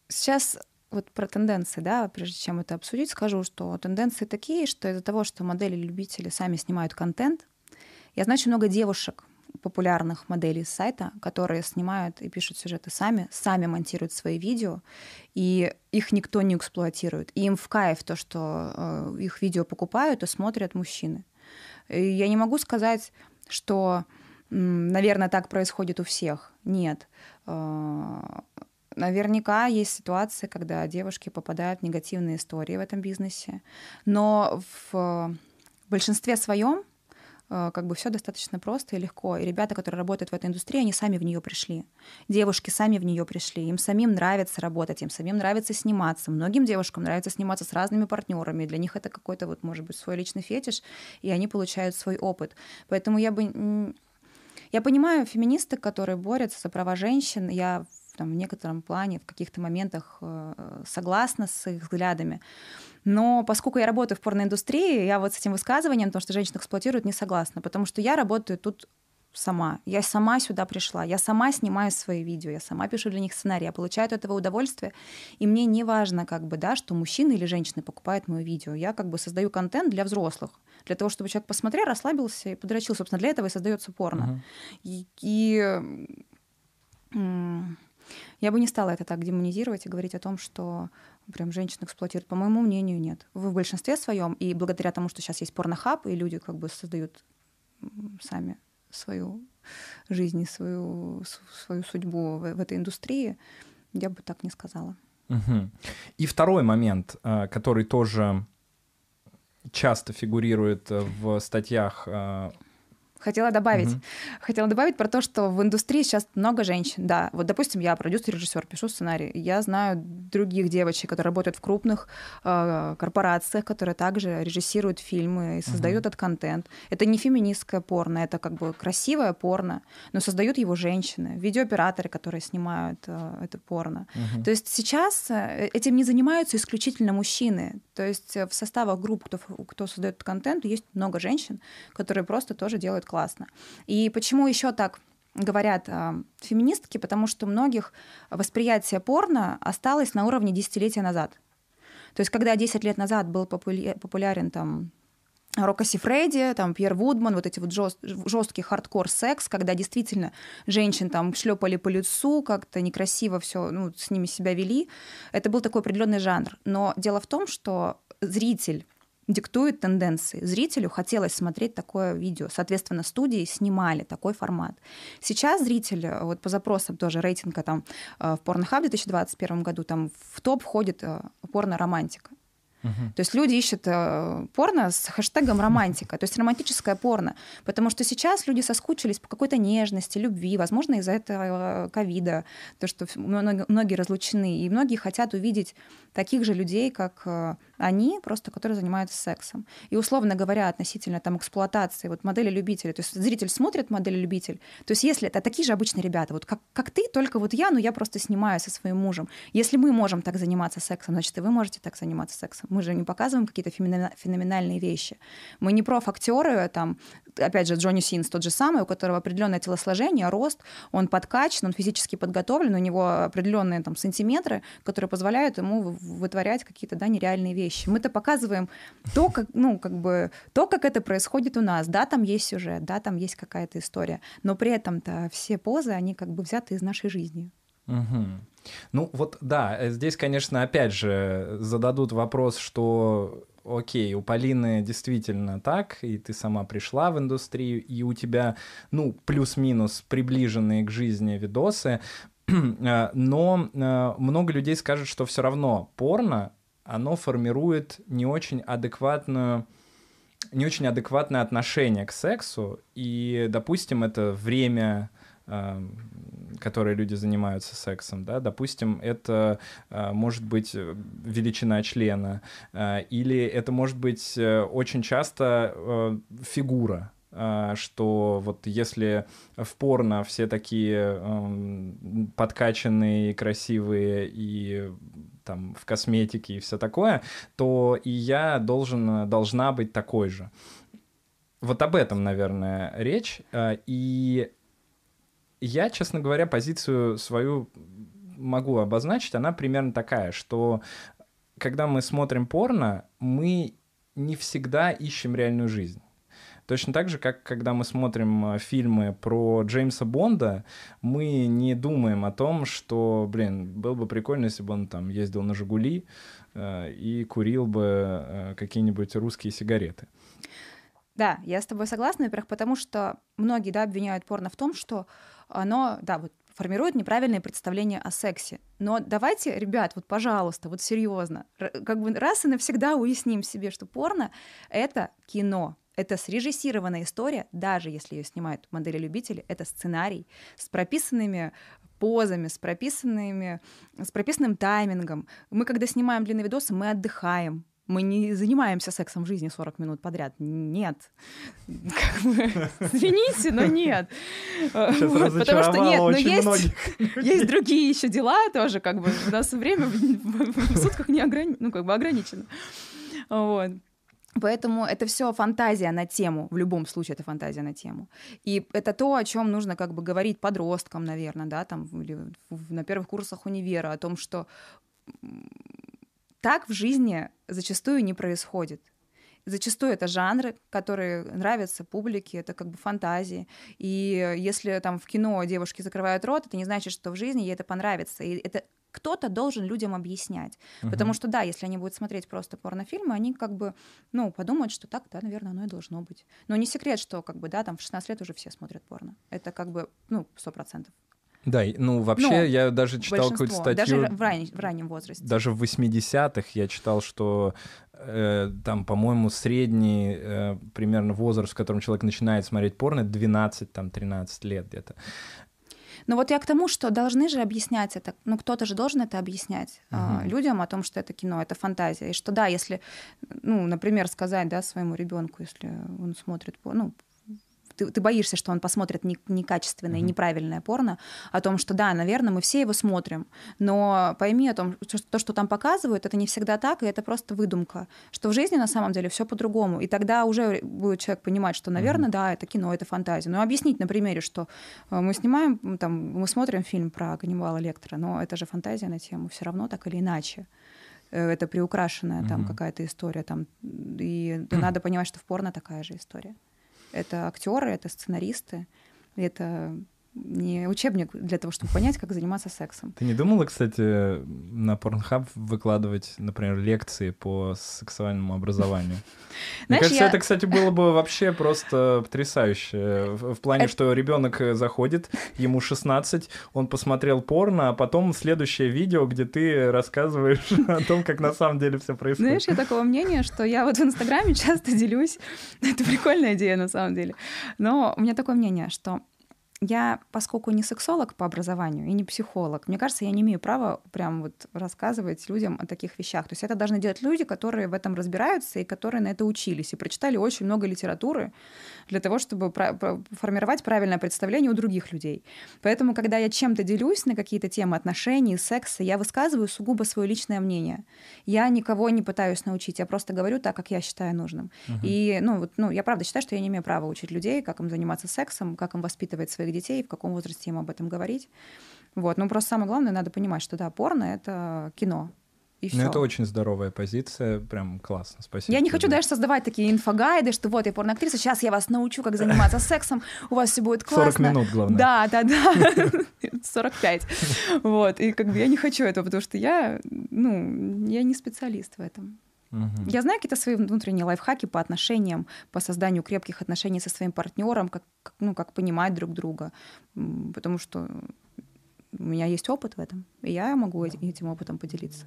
Сейчас вот про тенденции, да, прежде чем это обсудить, скажу, что тенденции такие, что из-за того, что модели-любители сами снимают контент, я знаю очень много девушек, популярных моделей сайта, которые снимают и пишут сюжеты сами, сами монтируют свои видео, и их никто не эксплуатирует. И им в кайф то, что э, их видео покупают и смотрят мужчины. И я не могу сказать, что наверное, так происходит у всех. Нет. А, наверняка есть ситуации, когда девушки попадают в негативные истории в этом бизнесе, но в в большинстве своем Э, как бы все достаточно просто и легко. И ребята, которые работают в этой индустрии, они сами в нее пришли. Девушки сами в нее пришли. Им самим нравится работать, им самим нравится сниматься. Многим девушкам нравится сниматься с разными партнерами. Для них это какой-то вот, может быть, свой личный фетиш, и они получают свой опыт. Поэтому я бы я понимаю феминисток, которые борются за права женщин. Я там, в некотором плане, в каких-то моментах э, согласна с их взглядами. Но поскольку я работаю в порноиндустрии, я вот с этим высказыванием, то, что женщин эксплуатируют, не согласна, потому что я работаю тут сама. Я сама сюда пришла, я сама снимаю свои видео, я сама пишу для них сценарий, я получаю от этого удовольствие, и мне не важно, как бы, да, что мужчины или женщины покупают мое видео. Я как бы создаю контент для взрослых, для того, чтобы человек посмотрел, расслабился и подрочил. Собственно, для этого и создается порно. Uh-huh. И, и я бы не стала это так демонизировать и говорить о том, что прям женщин эксплуатируют. По моему мнению, нет. Вы в большинстве своем, и благодаря тому, что сейчас есть порнохаб, и люди как бы создают сами свою жизнь и свою, свою судьбу в, в этой индустрии, я бы так не сказала. Угу. И второй момент, э, который тоже часто фигурирует в статьах э, Хотела добавить. Угу. Хотела добавить про то, что в индустрии сейчас много женщин. Да, вот, допустим, я продюсер, режиссер, пишу сценарий. Я знаю других девочек, которые работают в крупных э, корпорациях, которые также режиссируют фильмы и создают угу. этот контент. Это не феминистское порно, это как бы красивое порно, но создают его женщины, видеооператоры, которые снимают э, это порно. Угу. То есть сейчас э, этим не занимаются исключительно мужчины. То есть в составах групп, кто, кто создает контент, есть много женщин, которые просто тоже делают классно. И почему еще так говорят э, феминистки? Потому что многих восприятие порно осталось на уровне десятилетия назад. То есть когда 10 лет назад был популя- популярен там Рока Сифреди, там Пьер Вудман, вот эти вот жест, жесткий хардкор секс, когда действительно женщин там шлепали по лицу, как-то некрасиво все, ну, с ними себя вели. Это был такой определенный жанр. Но дело в том, что зритель диктует тенденции. Зрителю хотелось смотреть такое видео. Соответственно, студии снимали такой формат. Сейчас зритель, э, вот по запросам тоже рейтинга там э, в Pornhub в 2021 году, там в топ входит э, То есть люди ищут э, порно с хэштегом романтика, то есть романтическое порно. Потому что сейчас люди соскучились по какой-то нежности, любви, возможно, из-за этого ковида, то, что многие разлучены. И многие хотят увидеть таких же людей, как э, они, просто которые занимаются сексом. И, условно говоря, относительно там эксплуатации, вот модели любителя, то есть зритель смотрит модели любитель, то есть если это такие же обычные ребята, вот как, как ты, только вот я, но я просто снимаю со своим мужем. Если мы можем так заниматься сексом, значит, и вы можете так заниматься сексом. Мы же не показываем какие-то феноменальные вещи. Мы не профактеры, там, опять же, Джонни Синс тот же самый, у которого определенное телосложение, рост, он подкачан, он физически подготовлен, у него определенные там сантиметры, которые позволяют ему вытворять какие-то да, нереальные вещи. Мы-то показываем то, как, ну, как бы, то, как это происходит у нас. Да, там есть сюжет, да, там есть какая-то история, но при этом-то все позы, они как бы взяты из нашей жизни. Угу. Ну вот да, э, здесь, конечно, опять же зададут вопрос, что окей, у Полины действительно так, и ты сама пришла в индустрию, и у тебя, ну, плюс-минус приближенные к жизни видосы, э, но э, много людей скажут, что все равно порно, оно формирует не очень адекватную не очень адекватное отношение к сексу, и, допустим, это время которые люди занимаются сексом, да, допустим, это э, может быть э, величина члена, э, или это может быть очень часто фигура, что вот если в порно все такие э, подкачанные, красивые и там в косметике и все такое, то и я должен, должна быть такой же. Вот об этом, наверное, речь. И я, честно говоря, позицию свою могу обозначить. Она примерно такая, что когда мы смотрим порно, мы не всегда ищем реальную жизнь. Точно так же, как когда мы смотрим э, фильмы про Джеймса Бонда, мы не думаем о том, что, блин, было бы прикольно, если бы он там ездил на «Жигули» э, и курил бы э, какие-нибудь русские сигареты. Да, я с тобой согласна, во-первых, потому что многие да, обвиняют порно в том, что оно, да, вот формирует неправильные представления о сексе. Но давайте, ребят, вот, пожалуйста, вот серьезно, как бы раз и навсегда уясним себе, что порно — это кино, это срежиссированная история, даже если ее снимают модели-любители, это сценарий с прописанными позами, с прописанными, с прописанным таймингом. Мы, когда снимаем длинные видосы, мы отдыхаем, мы не занимаемся сексом в жизни 40 минут подряд. Нет. Извините, но нет. Вот, потому что нет, но есть, есть другие еще дела тоже, как бы у нас время в, сутках не ограни... ну, как бы ограничено. Вот. Поэтому это все фантазия на тему, в любом случае это фантазия на тему. И это то, о чем нужно как бы говорить подросткам, наверное, да, там, или на первых курсах универа, о том, что так в жизни зачастую не происходит. Зачастую это жанры, которые нравятся публике, это как бы фантазии. И если там в кино девушки закрывают рот, это не значит, что в жизни ей это понравится. И это кто-то должен людям объяснять. Uh-huh. Потому что, да, если они будут смотреть просто порнофильмы, они как бы, ну, подумают, что так, да, наверное, оно и должно быть. Но не секрет, что, как бы, да, там в 16 лет уже все смотрят порно. Это как бы, ну, сто процентов. Да, ну вообще ну, я даже читал какую-то статью... Даже в, ран... в раннем возрасте. Даже в 80-х я читал, что э, там, по-моему, средний э, примерно возраст, в котором человек начинает смотреть порно, 12-13 лет где-то. Но вот я к тому, что должны же объяснять это, ну кто-то же должен это объяснять uh-huh. э, людям о том, что это кино, это фантазия, и что да, если, ну, например, сказать, да, своему ребенку, если он смотрит, ну, ты, ты боишься, что он посмотрит не, некачественное, mm-hmm. неправильное порно, о том, что да, наверное, мы все его смотрим, но пойми о том, что то, что там показывают, это не всегда так, и это просто выдумка, что в жизни на самом деле все по-другому, и тогда уже будет человек понимать, что, наверное, mm-hmm. да, это кино, это фантазия. Но объяснить на примере, что э, мы снимаем, там, мы смотрим фильм про каннибала Лектора, но это же фантазия на тему, все равно так или иначе э, это приукрашенная mm-hmm. там какая-то история там и mm-hmm. надо понимать, что в порно такая же история. Это актеры, это сценаристы, это не учебник для того, чтобы понять, как заниматься сексом. Ты не думала, кстати, на Pornhub выкладывать, например, лекции по сексуальному образованию? Мне кажется, это, кстати, было бы вообще просто потрясающе. В плане, что ребенок заходит, ему 16, он посмотрел порно, а потом следующее видео, где ты рассказываешь о том, как на самом деле все происходит. Знаешь, я такого мнения, что я вот в Инстаграме часто делюсь. Это прикольная идея на самом деле. Но у меня такое мнение, что я, поскольку не сексолог по образованию и не психолог, мне кажется, я не имею права прям вот рассказывать людям о таких вещах. То есть это должны делать люди, которые в этом разбираются и которые на это учились и прочитали очень много литературы для того, чтобы формировать правильное представление у других людей. Поэтому, когда я чем-то делюсь на какие-то темы отношений, секса, я высказываю сугубо свое личное мнение. Я никого не пытаюсь научить, я просто говорю так, как я считаю нужным. Uh-huh. И, ну, вот, ну, я правда считаю, что я не имею права учить людей, как им заниматься сексом, как им воспитывать своих детей, в каком возрасте им об этом говорить. Вот. Ну, просто самое главное, надо понимать, что да, порно — это кино. И ну, это очень здоровая позиция, прям классно, спасибо. Я не хочу даже создавать такие инфогайды, что вот я порноактриса, сейчас я вас научу, как заниматься сексом, у вас все будет классно. 40 минут, главное. Да, да, да, 45. Вот, и как бы я не хочу этого, потому что я, ну, я не специалист в этом. Угу. Я знаю какие-то свои внутренние лайфхаки по отношениям, по созданию крепких отношений со своим партнером, как, ну, как понимать друг друга, потому что у меня есть опыт в этом, и я могу этим опытом поделиться.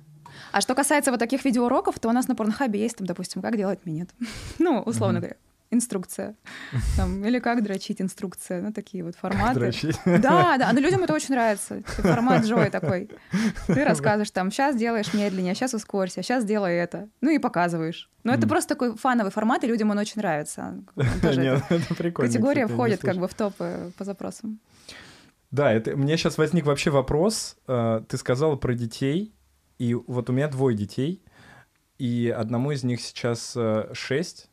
А что касается вот таких видеоуроков, то у нас на Порнхабе есть там, допустим, как делать минет. ну, условно говоря инструкция. Там, или как дрочить инструкция. Ну, такие вот форматы. Дрочить. Да, да. Но людям это очень нравится. Формат Джой такой. Ты рассказываешь там, сейчас делаешь медленнее, сейчас ускорься, сейчас делай это. Ну и показываешь. Ну, это просто такой фановый формат, и людям он очень нравится. Нет, это прикольно. Категория входит как бы в топы по запросам. Да, это, мне сейчас возник вообще вопрос. Э, ты сказала про детей, и вот у меня двое детей, и одному из них сейчас э, шесть,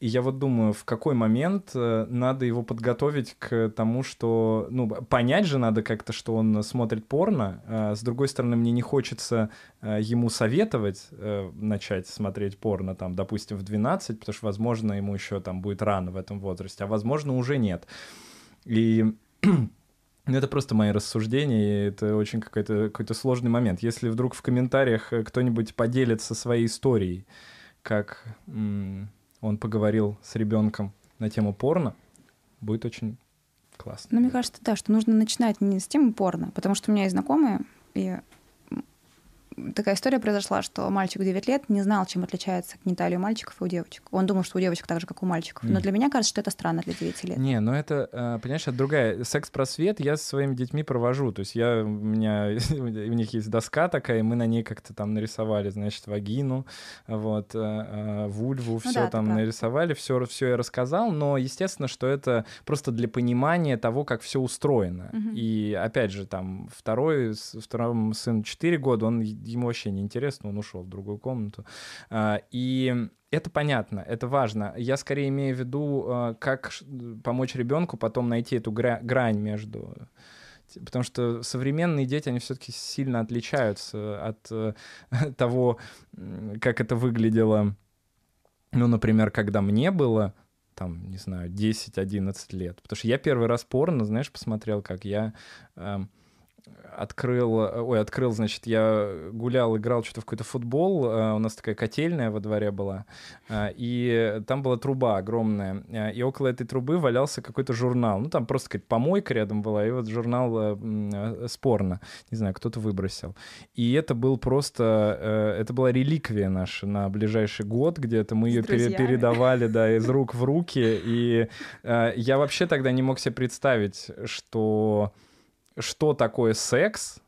и я вот думаю, в какой момент э, надо его подготовить к тому, что... Ну, понять же надо как-то, что он смотрит порно. А с другой стороны, мне не хочется ему советовать начать смотреть порно, там, допустим, в 12, потому что, возможно, ему еще там будет рано в этом возрасте, а возможно, уже нет. И ну, это просто мои рассуждения, и это очень какой-то какой сложный момент. Если вдруг в комментариях кто-нибудь поделится своей историей, как он поговорил с ребенком на тему порно, будет очень Классно. Ну, мне кажется, да, что нужно начинать не с темы порно, потому что у меня есть знакомые, и такая история произошла, что мальчик 9 лет не знал, чем отличается гениталия у мальчиков и у девочек. Он думал, что у девочек так же, как у мальчиков. Но для меня кажется, что это странно для 9 лет. Не, ну это, э, понимаешь, это другая. Секс-просвет я со своими детьми провожу. То есть я, у меня, у них есть доска такая, и мы на ней как-то там нарисовали, значит, вагину, вот, э, э, вульву, все ну, да, там нарисовали, все, все я рассказал, но естественно, что это просто для понимания того, как все устроено. Угу. И опять же, там, второй, второй сын 4 года, он ему вообще не интересно, он ушел в другую комнату. А, и это понятно, это важно. Я скорее имею в виду, а, как помочь ребенку потом найти эту грань между потому что современные дети, они все-таки сильно отличаются от э, того, как это выглядело, ну, например, когда мне было, там, не знаю, 10-11 лет. Потому что я первый раз порно, знаешь, посмотрел, как я... Э, открыл, ой, открыл, значит, я гулял, играл что-то в какой-то футбол, э, у нас такая котельная во дворе была, э, и там была труба огромная, э, и около этой трубы валялся какой-то журнал, ну, там просто какая-то помойка рядом была, и вот журнал спорно, не знаю, кто-то выбросил. И это был просто, это была реликвия наша на ближайший год, где-то мы ее пере передавали, да, из рук в руки, и я вообще тогда не мог себе представить, что что такое секс,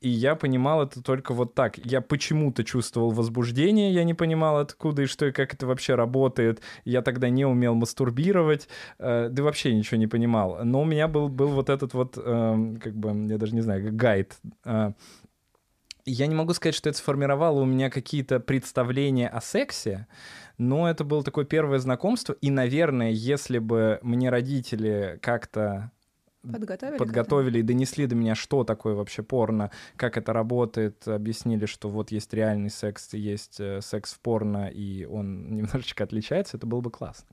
и я понимал это только вот так. Я почему-то чувствовал возбуждение, я не понимал откуда и что и как это вообще работает. Я тогда не умел мастурбировать, э, да вообще ничего не понимал. Но у меня был, был вот этот вот, э, как бы, я даже не знаю, гайд. Э, я не могу сказать, что это сформировало у меня какие-то представления о сексе, но это было такое первое знакомство, и, наверное, если бы мне родители как-то Подготовили, подготовили и донесли до меня, что такое вообще порно, как это работает, объяснили, что вот есть реальный секс, есть э, секс в порно, и он немножечко отличается, это было бы классно.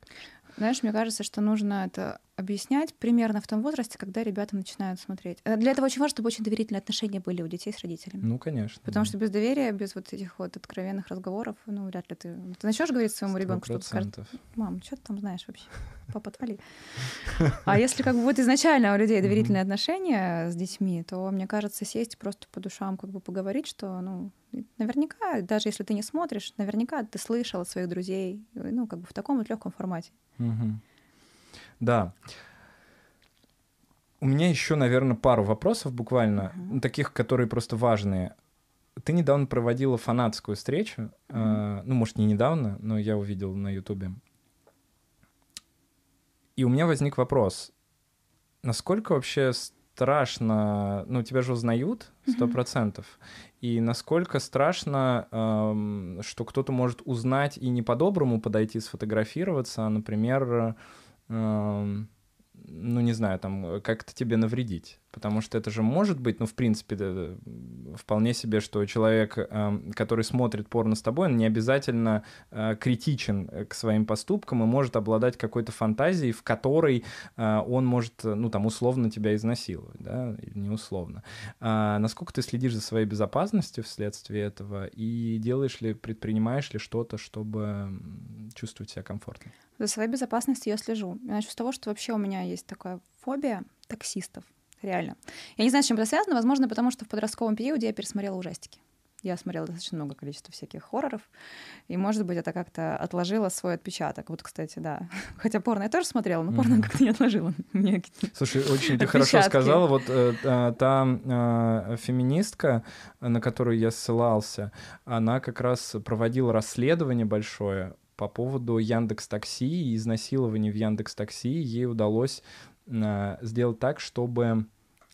Знаешь, мне кажется, что нужно это объяснять примерно в том возрасте, когда ребята начинают смотреть. Э, для этого очень важно, чтобы очень доверительные отношения были у детей с родителями. Ну, конечно. Потому да. что без доверия, без вот этих вот откровенных разговоров, ну, вряд ли ты... Ты начнешь говорить своему ребенку, что скажет, мам, что ты там знаешь вообще? Папа, отвали. А если как бы вот изначально у людей доверительные отношения с детьми, то, мне кажется, сесть просто по душам как бы поговорить, что, ну, наверняка, даже если ты не смотришь, наверняка ты слышал от своих друзей, ну, как бы в таком вот легком формате. Угу. Да. У меня еще, наверное, пару вопросов буквально, uh-huh. таких, которые просто важные. Ты недавно проводила фанатскую встречу, uh-huh. э, ну, может, не недавно, но я увидел на Ютубе. И у меня возник вопрос, насколько вообще страшно, ну, тебя же узнают сто процентов, uh-huh. и насколько страшно, эм, что кто-то может узнать и не по-доброму подойти сфотографироваться, а, например, ну, не знаю, там, как-то тебе навредить. Потому что это же может быть, ну, в принципе, вполне себе, что человек, эм, который смотрит порно с тобой, он не обязательно э, критичен к своим поступкам и может обладать какой-то фантазией, в которой э, он может, ну, там, условно тебя изнасиловать, да, или не условно. А насколько ты следишь за своей безопасностью вследствие этого и делаешь ли, предпринимаешь ли что-то, чтобы чувствовать себя комфортно? За своей безопасностью я слежу. Начну с того, что вообще у меня есть такая фобия таксистов реально. Я не знаю, с чем это связано. Возможно, потому что в подростковом периоде я пересмотрела ужастики. Я смотрела достаточно много количества всяких хорроров, и, может быть, это как-то отложило свой отпечаток. Вот, кстати, да. Хотя порно я тоже смотрела, но порно mm-hmm. как-то не отложило мне Слушай, очень ты хорошо сказала. Вот э, та э, феминистка, на которую я ссылался, она как раз проводила расследование большое по поводу Яндекс Такси и изнасилований в Яндекс Такси. Ей удалось Э, сделать так, чтобы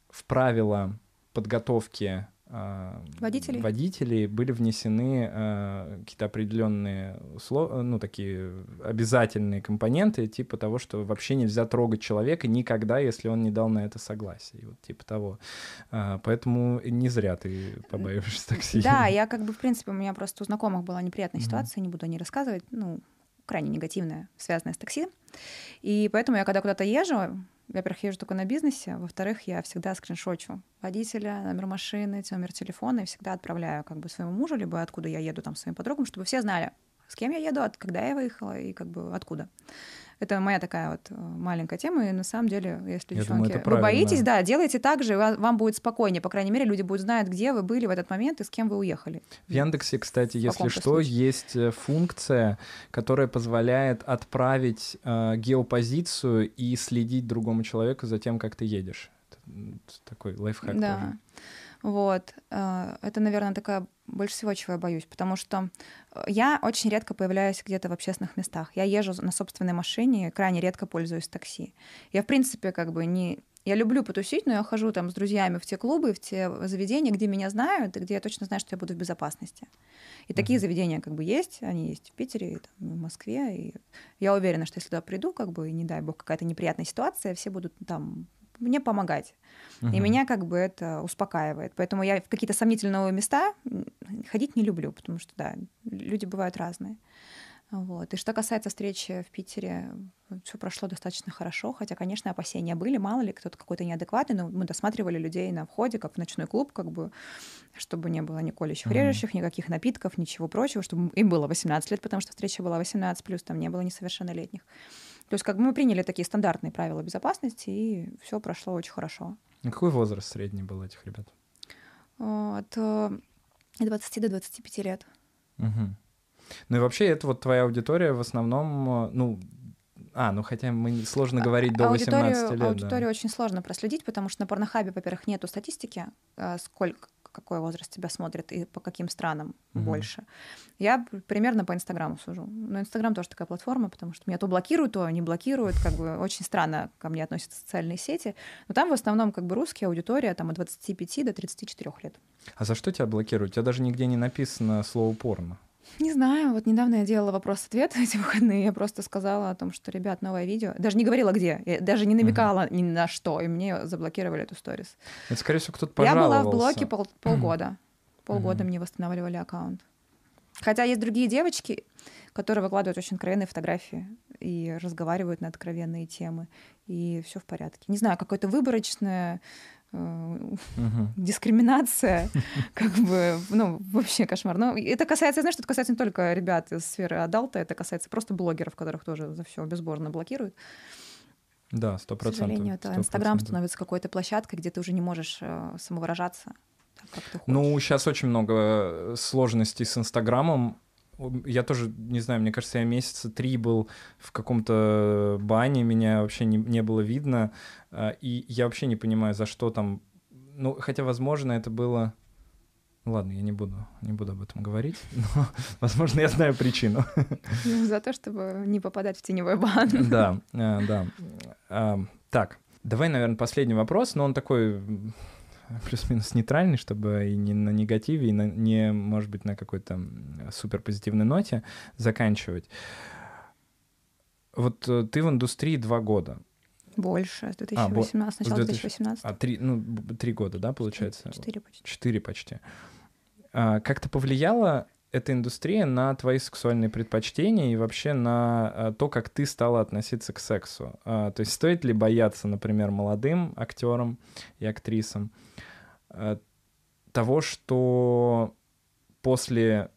в правила подготовки э, водителей, водителей были внесены э, какие-то определенные ну такие обязательные компоненты типа того, что вообще нельзя трогать человека никогда, если он не дал на это согласие, вот типа того. Э, поэтому не зря ты побоишься такси. Да, я как бы в принципе у меня просто у знакомых была неприятная ситуация, mm-hmm. не буду о ней рассказывать, ну крайне негативная, связанная с такси, и поэтому я когда куда-то езжу во-первых, езжу только на бизнесе, во-вторых, я всегда скриншочу водителя, номер машины, номер телефона и всегда отправляю как бы своему мужу, либо откуда я еду там своим подругам, чтобы все знали, С кем я еду, от когда я выехала и как бы откуда. Это моя такая вот э, маленькая тема, и на самом деле, если, Я девчонки, думаю, вы боитесь, да, делайте так же, вам будет спокойнее. По крайней мере, люди будут знать, где вы были в этот момент и с кем вы уехали. В Яндексе, кстати, если что, случае. есть э, функция, которая позволяет отправить э, геопозицию и следить другому человеку за тем, как ты едешь. Это, такой лайфхак да. тоже. Вот. э, Это, наверное, такая больше всего, чего я боюсь, потому что э, я очень редко появляюсь где-то в общественных местах. Я езжу на собственной машине, крайне редко пользуюсь такси. Я, в принципе, как бы не... Я люблю потусить, но я хожу там с друзьями в те клубы, в те заведения, где меня знают, и где я точно знаю, что я буду в безопасности. И такие Мгм. заведения как бы есть, они есть в Питере, и там, в Москве. И я уверена, что если туда приду, как бы, и не дай бог, какая-то неприятная ситуация, все будут там мне помогать. И Мгм. меня как бы это успокаивает. Поэтому я в какие-то сомнительные места ходить не люблю, потому что, да, люди бывают разные. Вот. И что касается встречи в Питере, все прошло достаточно хорошо, хотя, конечно, опасения были, мало ли кто-то какой-то неадекватный, но мы досматривали людей на входе, как в ночной клуб, как бы, чтобы не было ни колющих, режущих, никаких напитков, ничего прочего, чтобы им было 18 лет, потому что встреча была 18+, плюс там не было несовершеннолетних. То есть как бы мы приняли такие стандартные правила безопасности, и все прошло очень хорошо. А Какой возраст средний был этих ребят? От э, 20 до 25 лет. Мгм. Ну и вообще, это вот твоя аудитория в основном, э, ну, а, ну хотя мы сложно говорить до 18 аудиторию, лет. да. аудиторию очень сложно проследить, потому что на порнохабе, во-первых, нету статистики, э, сколько какой возраст тебя смотрит и по каким странам Мгм. больше. Я примерно по Инстаграму сужу. Но Инстаграм тоже такая платформа, потому что меня то блокируют, то не блокируют. Как бы очень странно ко мне относятся социальные сети. Но там в основном как бы русские аудитория там от 25 до 34 лет. А за что тебя блокируют? У тебя даже нигде не написано слово порно. Не знаю, вот недавно я делала вопрос-ответ эти выходные, я просто сказала о том, что, ребят, новое видео. Даже не говорила где, я даже не намекала ни на что, и мне заблокировали эту сторис. Это, скорее всего, кто-то Я пожаловался. была в блоке пол- полгода. Полгода Мгм. мне восстанавливали аккаунт. Хотя есть другие девочки, которые выкладывают очень откровенные фотографии и разговаривают на откровенные темы, и все в порядке. Не знаю, какое-то выборочное э, Мгм. дискриминация, как бы, ну, вообще кошмар. Но это касается, знаешь, это касается не только ребят из сферы адалта, это касается просто блогеров, которых тоже за все безбожно блокируют. Да, сто К процентов. сожалению, это Инстаграм становится какой-то площадкой, где ты уже не можешь э, самовыражаться так. Ну, сейчас очень много э, сложностей с Инстаграмом. Я тоже, не знаю, мне кажется, я месяца три был в каком-то бане, меня вообще не, не было видно, а, и я вообще не понимаю, за что там... Ну, хотя, возможно, это было... Ну, Ладно, я не буду, не буду об этом говорить, но, возможно, я знаю причину. Ну, за то, чтобы не попадать в теневой бан. Да, э, да. А, Так, давай, наверное, последний вопрос, но он такой плюс-минус нейтральный, чтобы и не на негативе, и на- не, может быть, на какой-то супер позитивной ноте заканчивать. Вот э, ты в индустрии два года, Больше, с А, бо- 2018, начало с 2000 2018. а три, ну, три года, да, получается? Четыре почти. Четыре почти. А, Как-то повлияла эта индустрия на твои сексуальные предпочтения и вообще на а, то, как ты стала относиться к сексу? А, То есть стоит ли бояться, например, молодым актерам и актрисам а, того, что после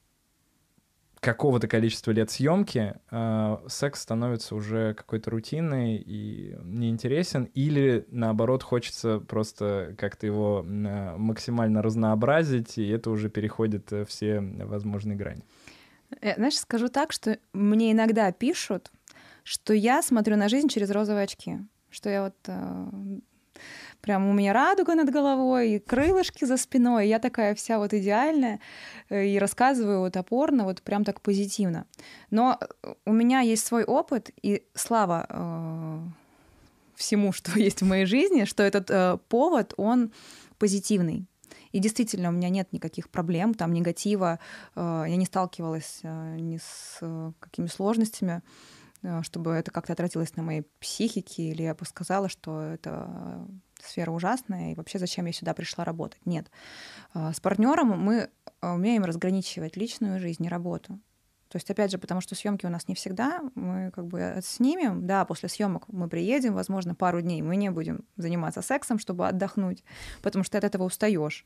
какого-то количества лет съемки а, секс становится уже какой-то рутиной и неинтересен, или наоборот хочется просто как-то его а, максимально разнообразить, и это уже переходит э, все возможные грани. Э, Знаешь, скажу так, что мне иногда пишут, что я смотрю на жизнь через розовые очки. Что я вот э, прям у меня радуга над головой, и крылышки за спиной, я такая вся вот идеальная, э, и рассказываю вот опорно, вот прям так позитивно. Но э, у меня есть свой опыт, и слава э, всему, что есть в моей жизни, что этот э, повод, он позитивный. И действительно, у меня нет никаких проблем, там негатива, э, я не сталкивалась ни с какими сложностями, чтобы это как-то отразилось на моей психике, или я бы сказала, что это сфера ужасная, и вообще зачем я сюда пришла работать. Нет. Э, С партнером мы э, умеем разграничивать личную жизнь и работу. То есть, опять же, потому что съемки у нас не всегда, мы как бы снимем, да, после съемок мы приедем, возможно, пару дней мы не будем заниматься сексом, чтобы отдохнуть, потому что от этого устаешь.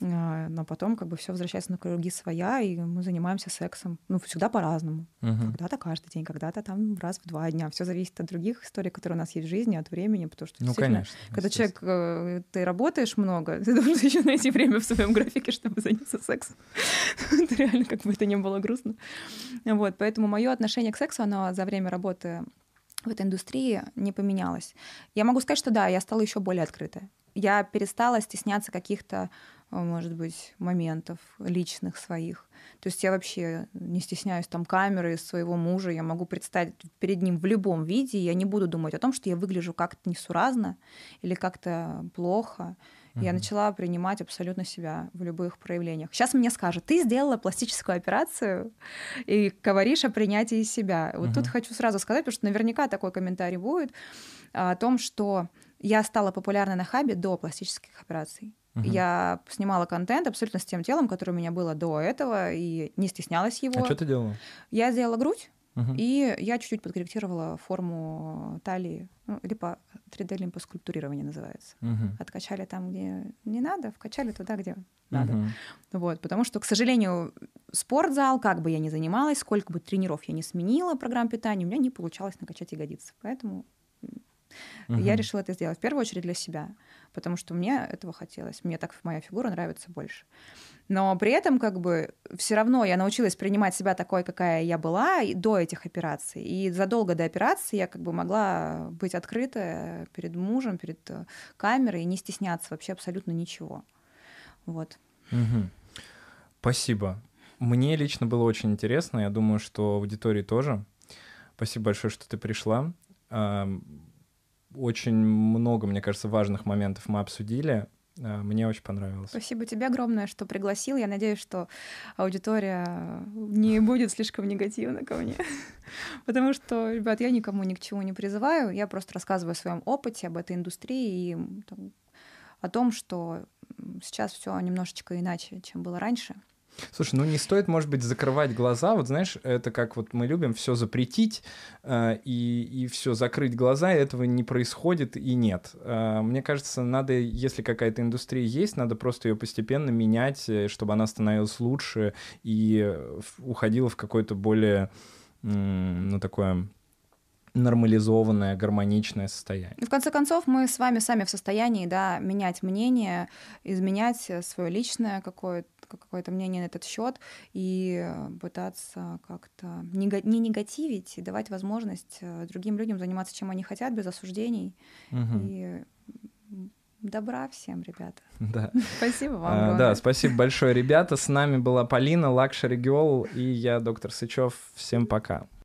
А, но потом как бы все возвращается на круги своя, и мы занимаемся сексом. Ну, всегда по-разному. Мгм. Когда-то каждый день, когда-то там раз в два дня. Все зависит от других историй, которые у нас есть в жизни, от времени, потому что Ну, конечно. когда человек, э, ты работаешь много, ты должен еще найти время в своем графике, чтобы заняться сексом. Это реально, как бы это не было грустно. Вот, поэтому мое отношение к сексу, оно за время работы в этой индустрии не поменялось. Я могу сказать, что да, я стала еще более открытая. Я перестала стесняться каких-то, может быть, моментов личных своих. То есть я вообще не стесняюсь там камеры своего мужа, я могу предстать перед ним в любом виде, я не буду думать о том, что я выгляжу как-то несуразно или как-то плохо. Я Мгм. начала принимать абсолютно себя в любых проявлениях. Сейчас мне скажут, ты сделала пластическую операцию и говоришь о принятии себя. Вот тут Мгм. хочу сразу сказать, потому что наверняка такой комментарий будет а, о том, что я стала популярной на хабе до пластических операций. Мгм. Я снимала контент абсолютно с тем телом, которое у меня было до этого, и не стеснялась его. А что ты делала? Я сделала грудь, Мгм. и я чуть-чуть подкорректировала форму талии, ну, липо, 3D лимпоскульптурирование называется. Мгм. Откачали там, где не надо, вкачали туда, где надо. Мгм. Вот, потому что, к сожалению, спортзал, как бы я ни занималась, сколько бы тренеров я не сменила программ питания, у меня не получалось накачать ягодицы. Поэтому Мгм. я решила это сделать в первую очередь для себя, потому что мне этого хотелось. Мне так моя фигура нравится больше. Но при этом как бы все равно я научилась принимать себя такой, какая я была и до этих операций. И задолго до операции я как бы могла быть открыта перед мужем, перед э, камерой и не стесняться вообще абсолютно ничего. Вот. Мгм. Спасибо. Мне лично было очень интересно, я думаю, что аудитории тоже. Спасибо большое, что ты пришла. Очень много, мне кажется, важных моментов мы обсудили. А, Мне очень понравилось. Спасибо тебе огромное, что пригласил. Я надеюсь, что аудитория не будет слишком негативна ко мне. Потому что, ребят, я никому ни к чему не призываю. Я просто рассказываю о своем опыте, об этой индустрии и о том, что сейчас все немножечко иначе, чем было раньше. Слушай, ну не стоит, может быть, закрывать глаза. Вот знаешь, это как вот мы любим все запретить э, и, и все закрыть глаза, и этого не происходит и нет. Э, мне кажется, надо, если какая-то индустрия есть, надо просто ее постепенно менять, э, чтобы она становилась лучше и э, уходила в какое-то более, ну такое нормализованное, гармоничное состояние. И в конце концов, мы с вами сами в состоянии да, менять мнение, изменять свое личное какое-то какое-то мнение на этот счет и э, пытаться как-то не негативить и давать возможность э, другим людям заниматься чем они хотят без осуждений Мгм. и добра всем, ребята. Да. Спасибо вам. А. Да, спасибо большое, ребята. С нами была Полина, Luxury Girl и я, доктор Сычев. Всем пока.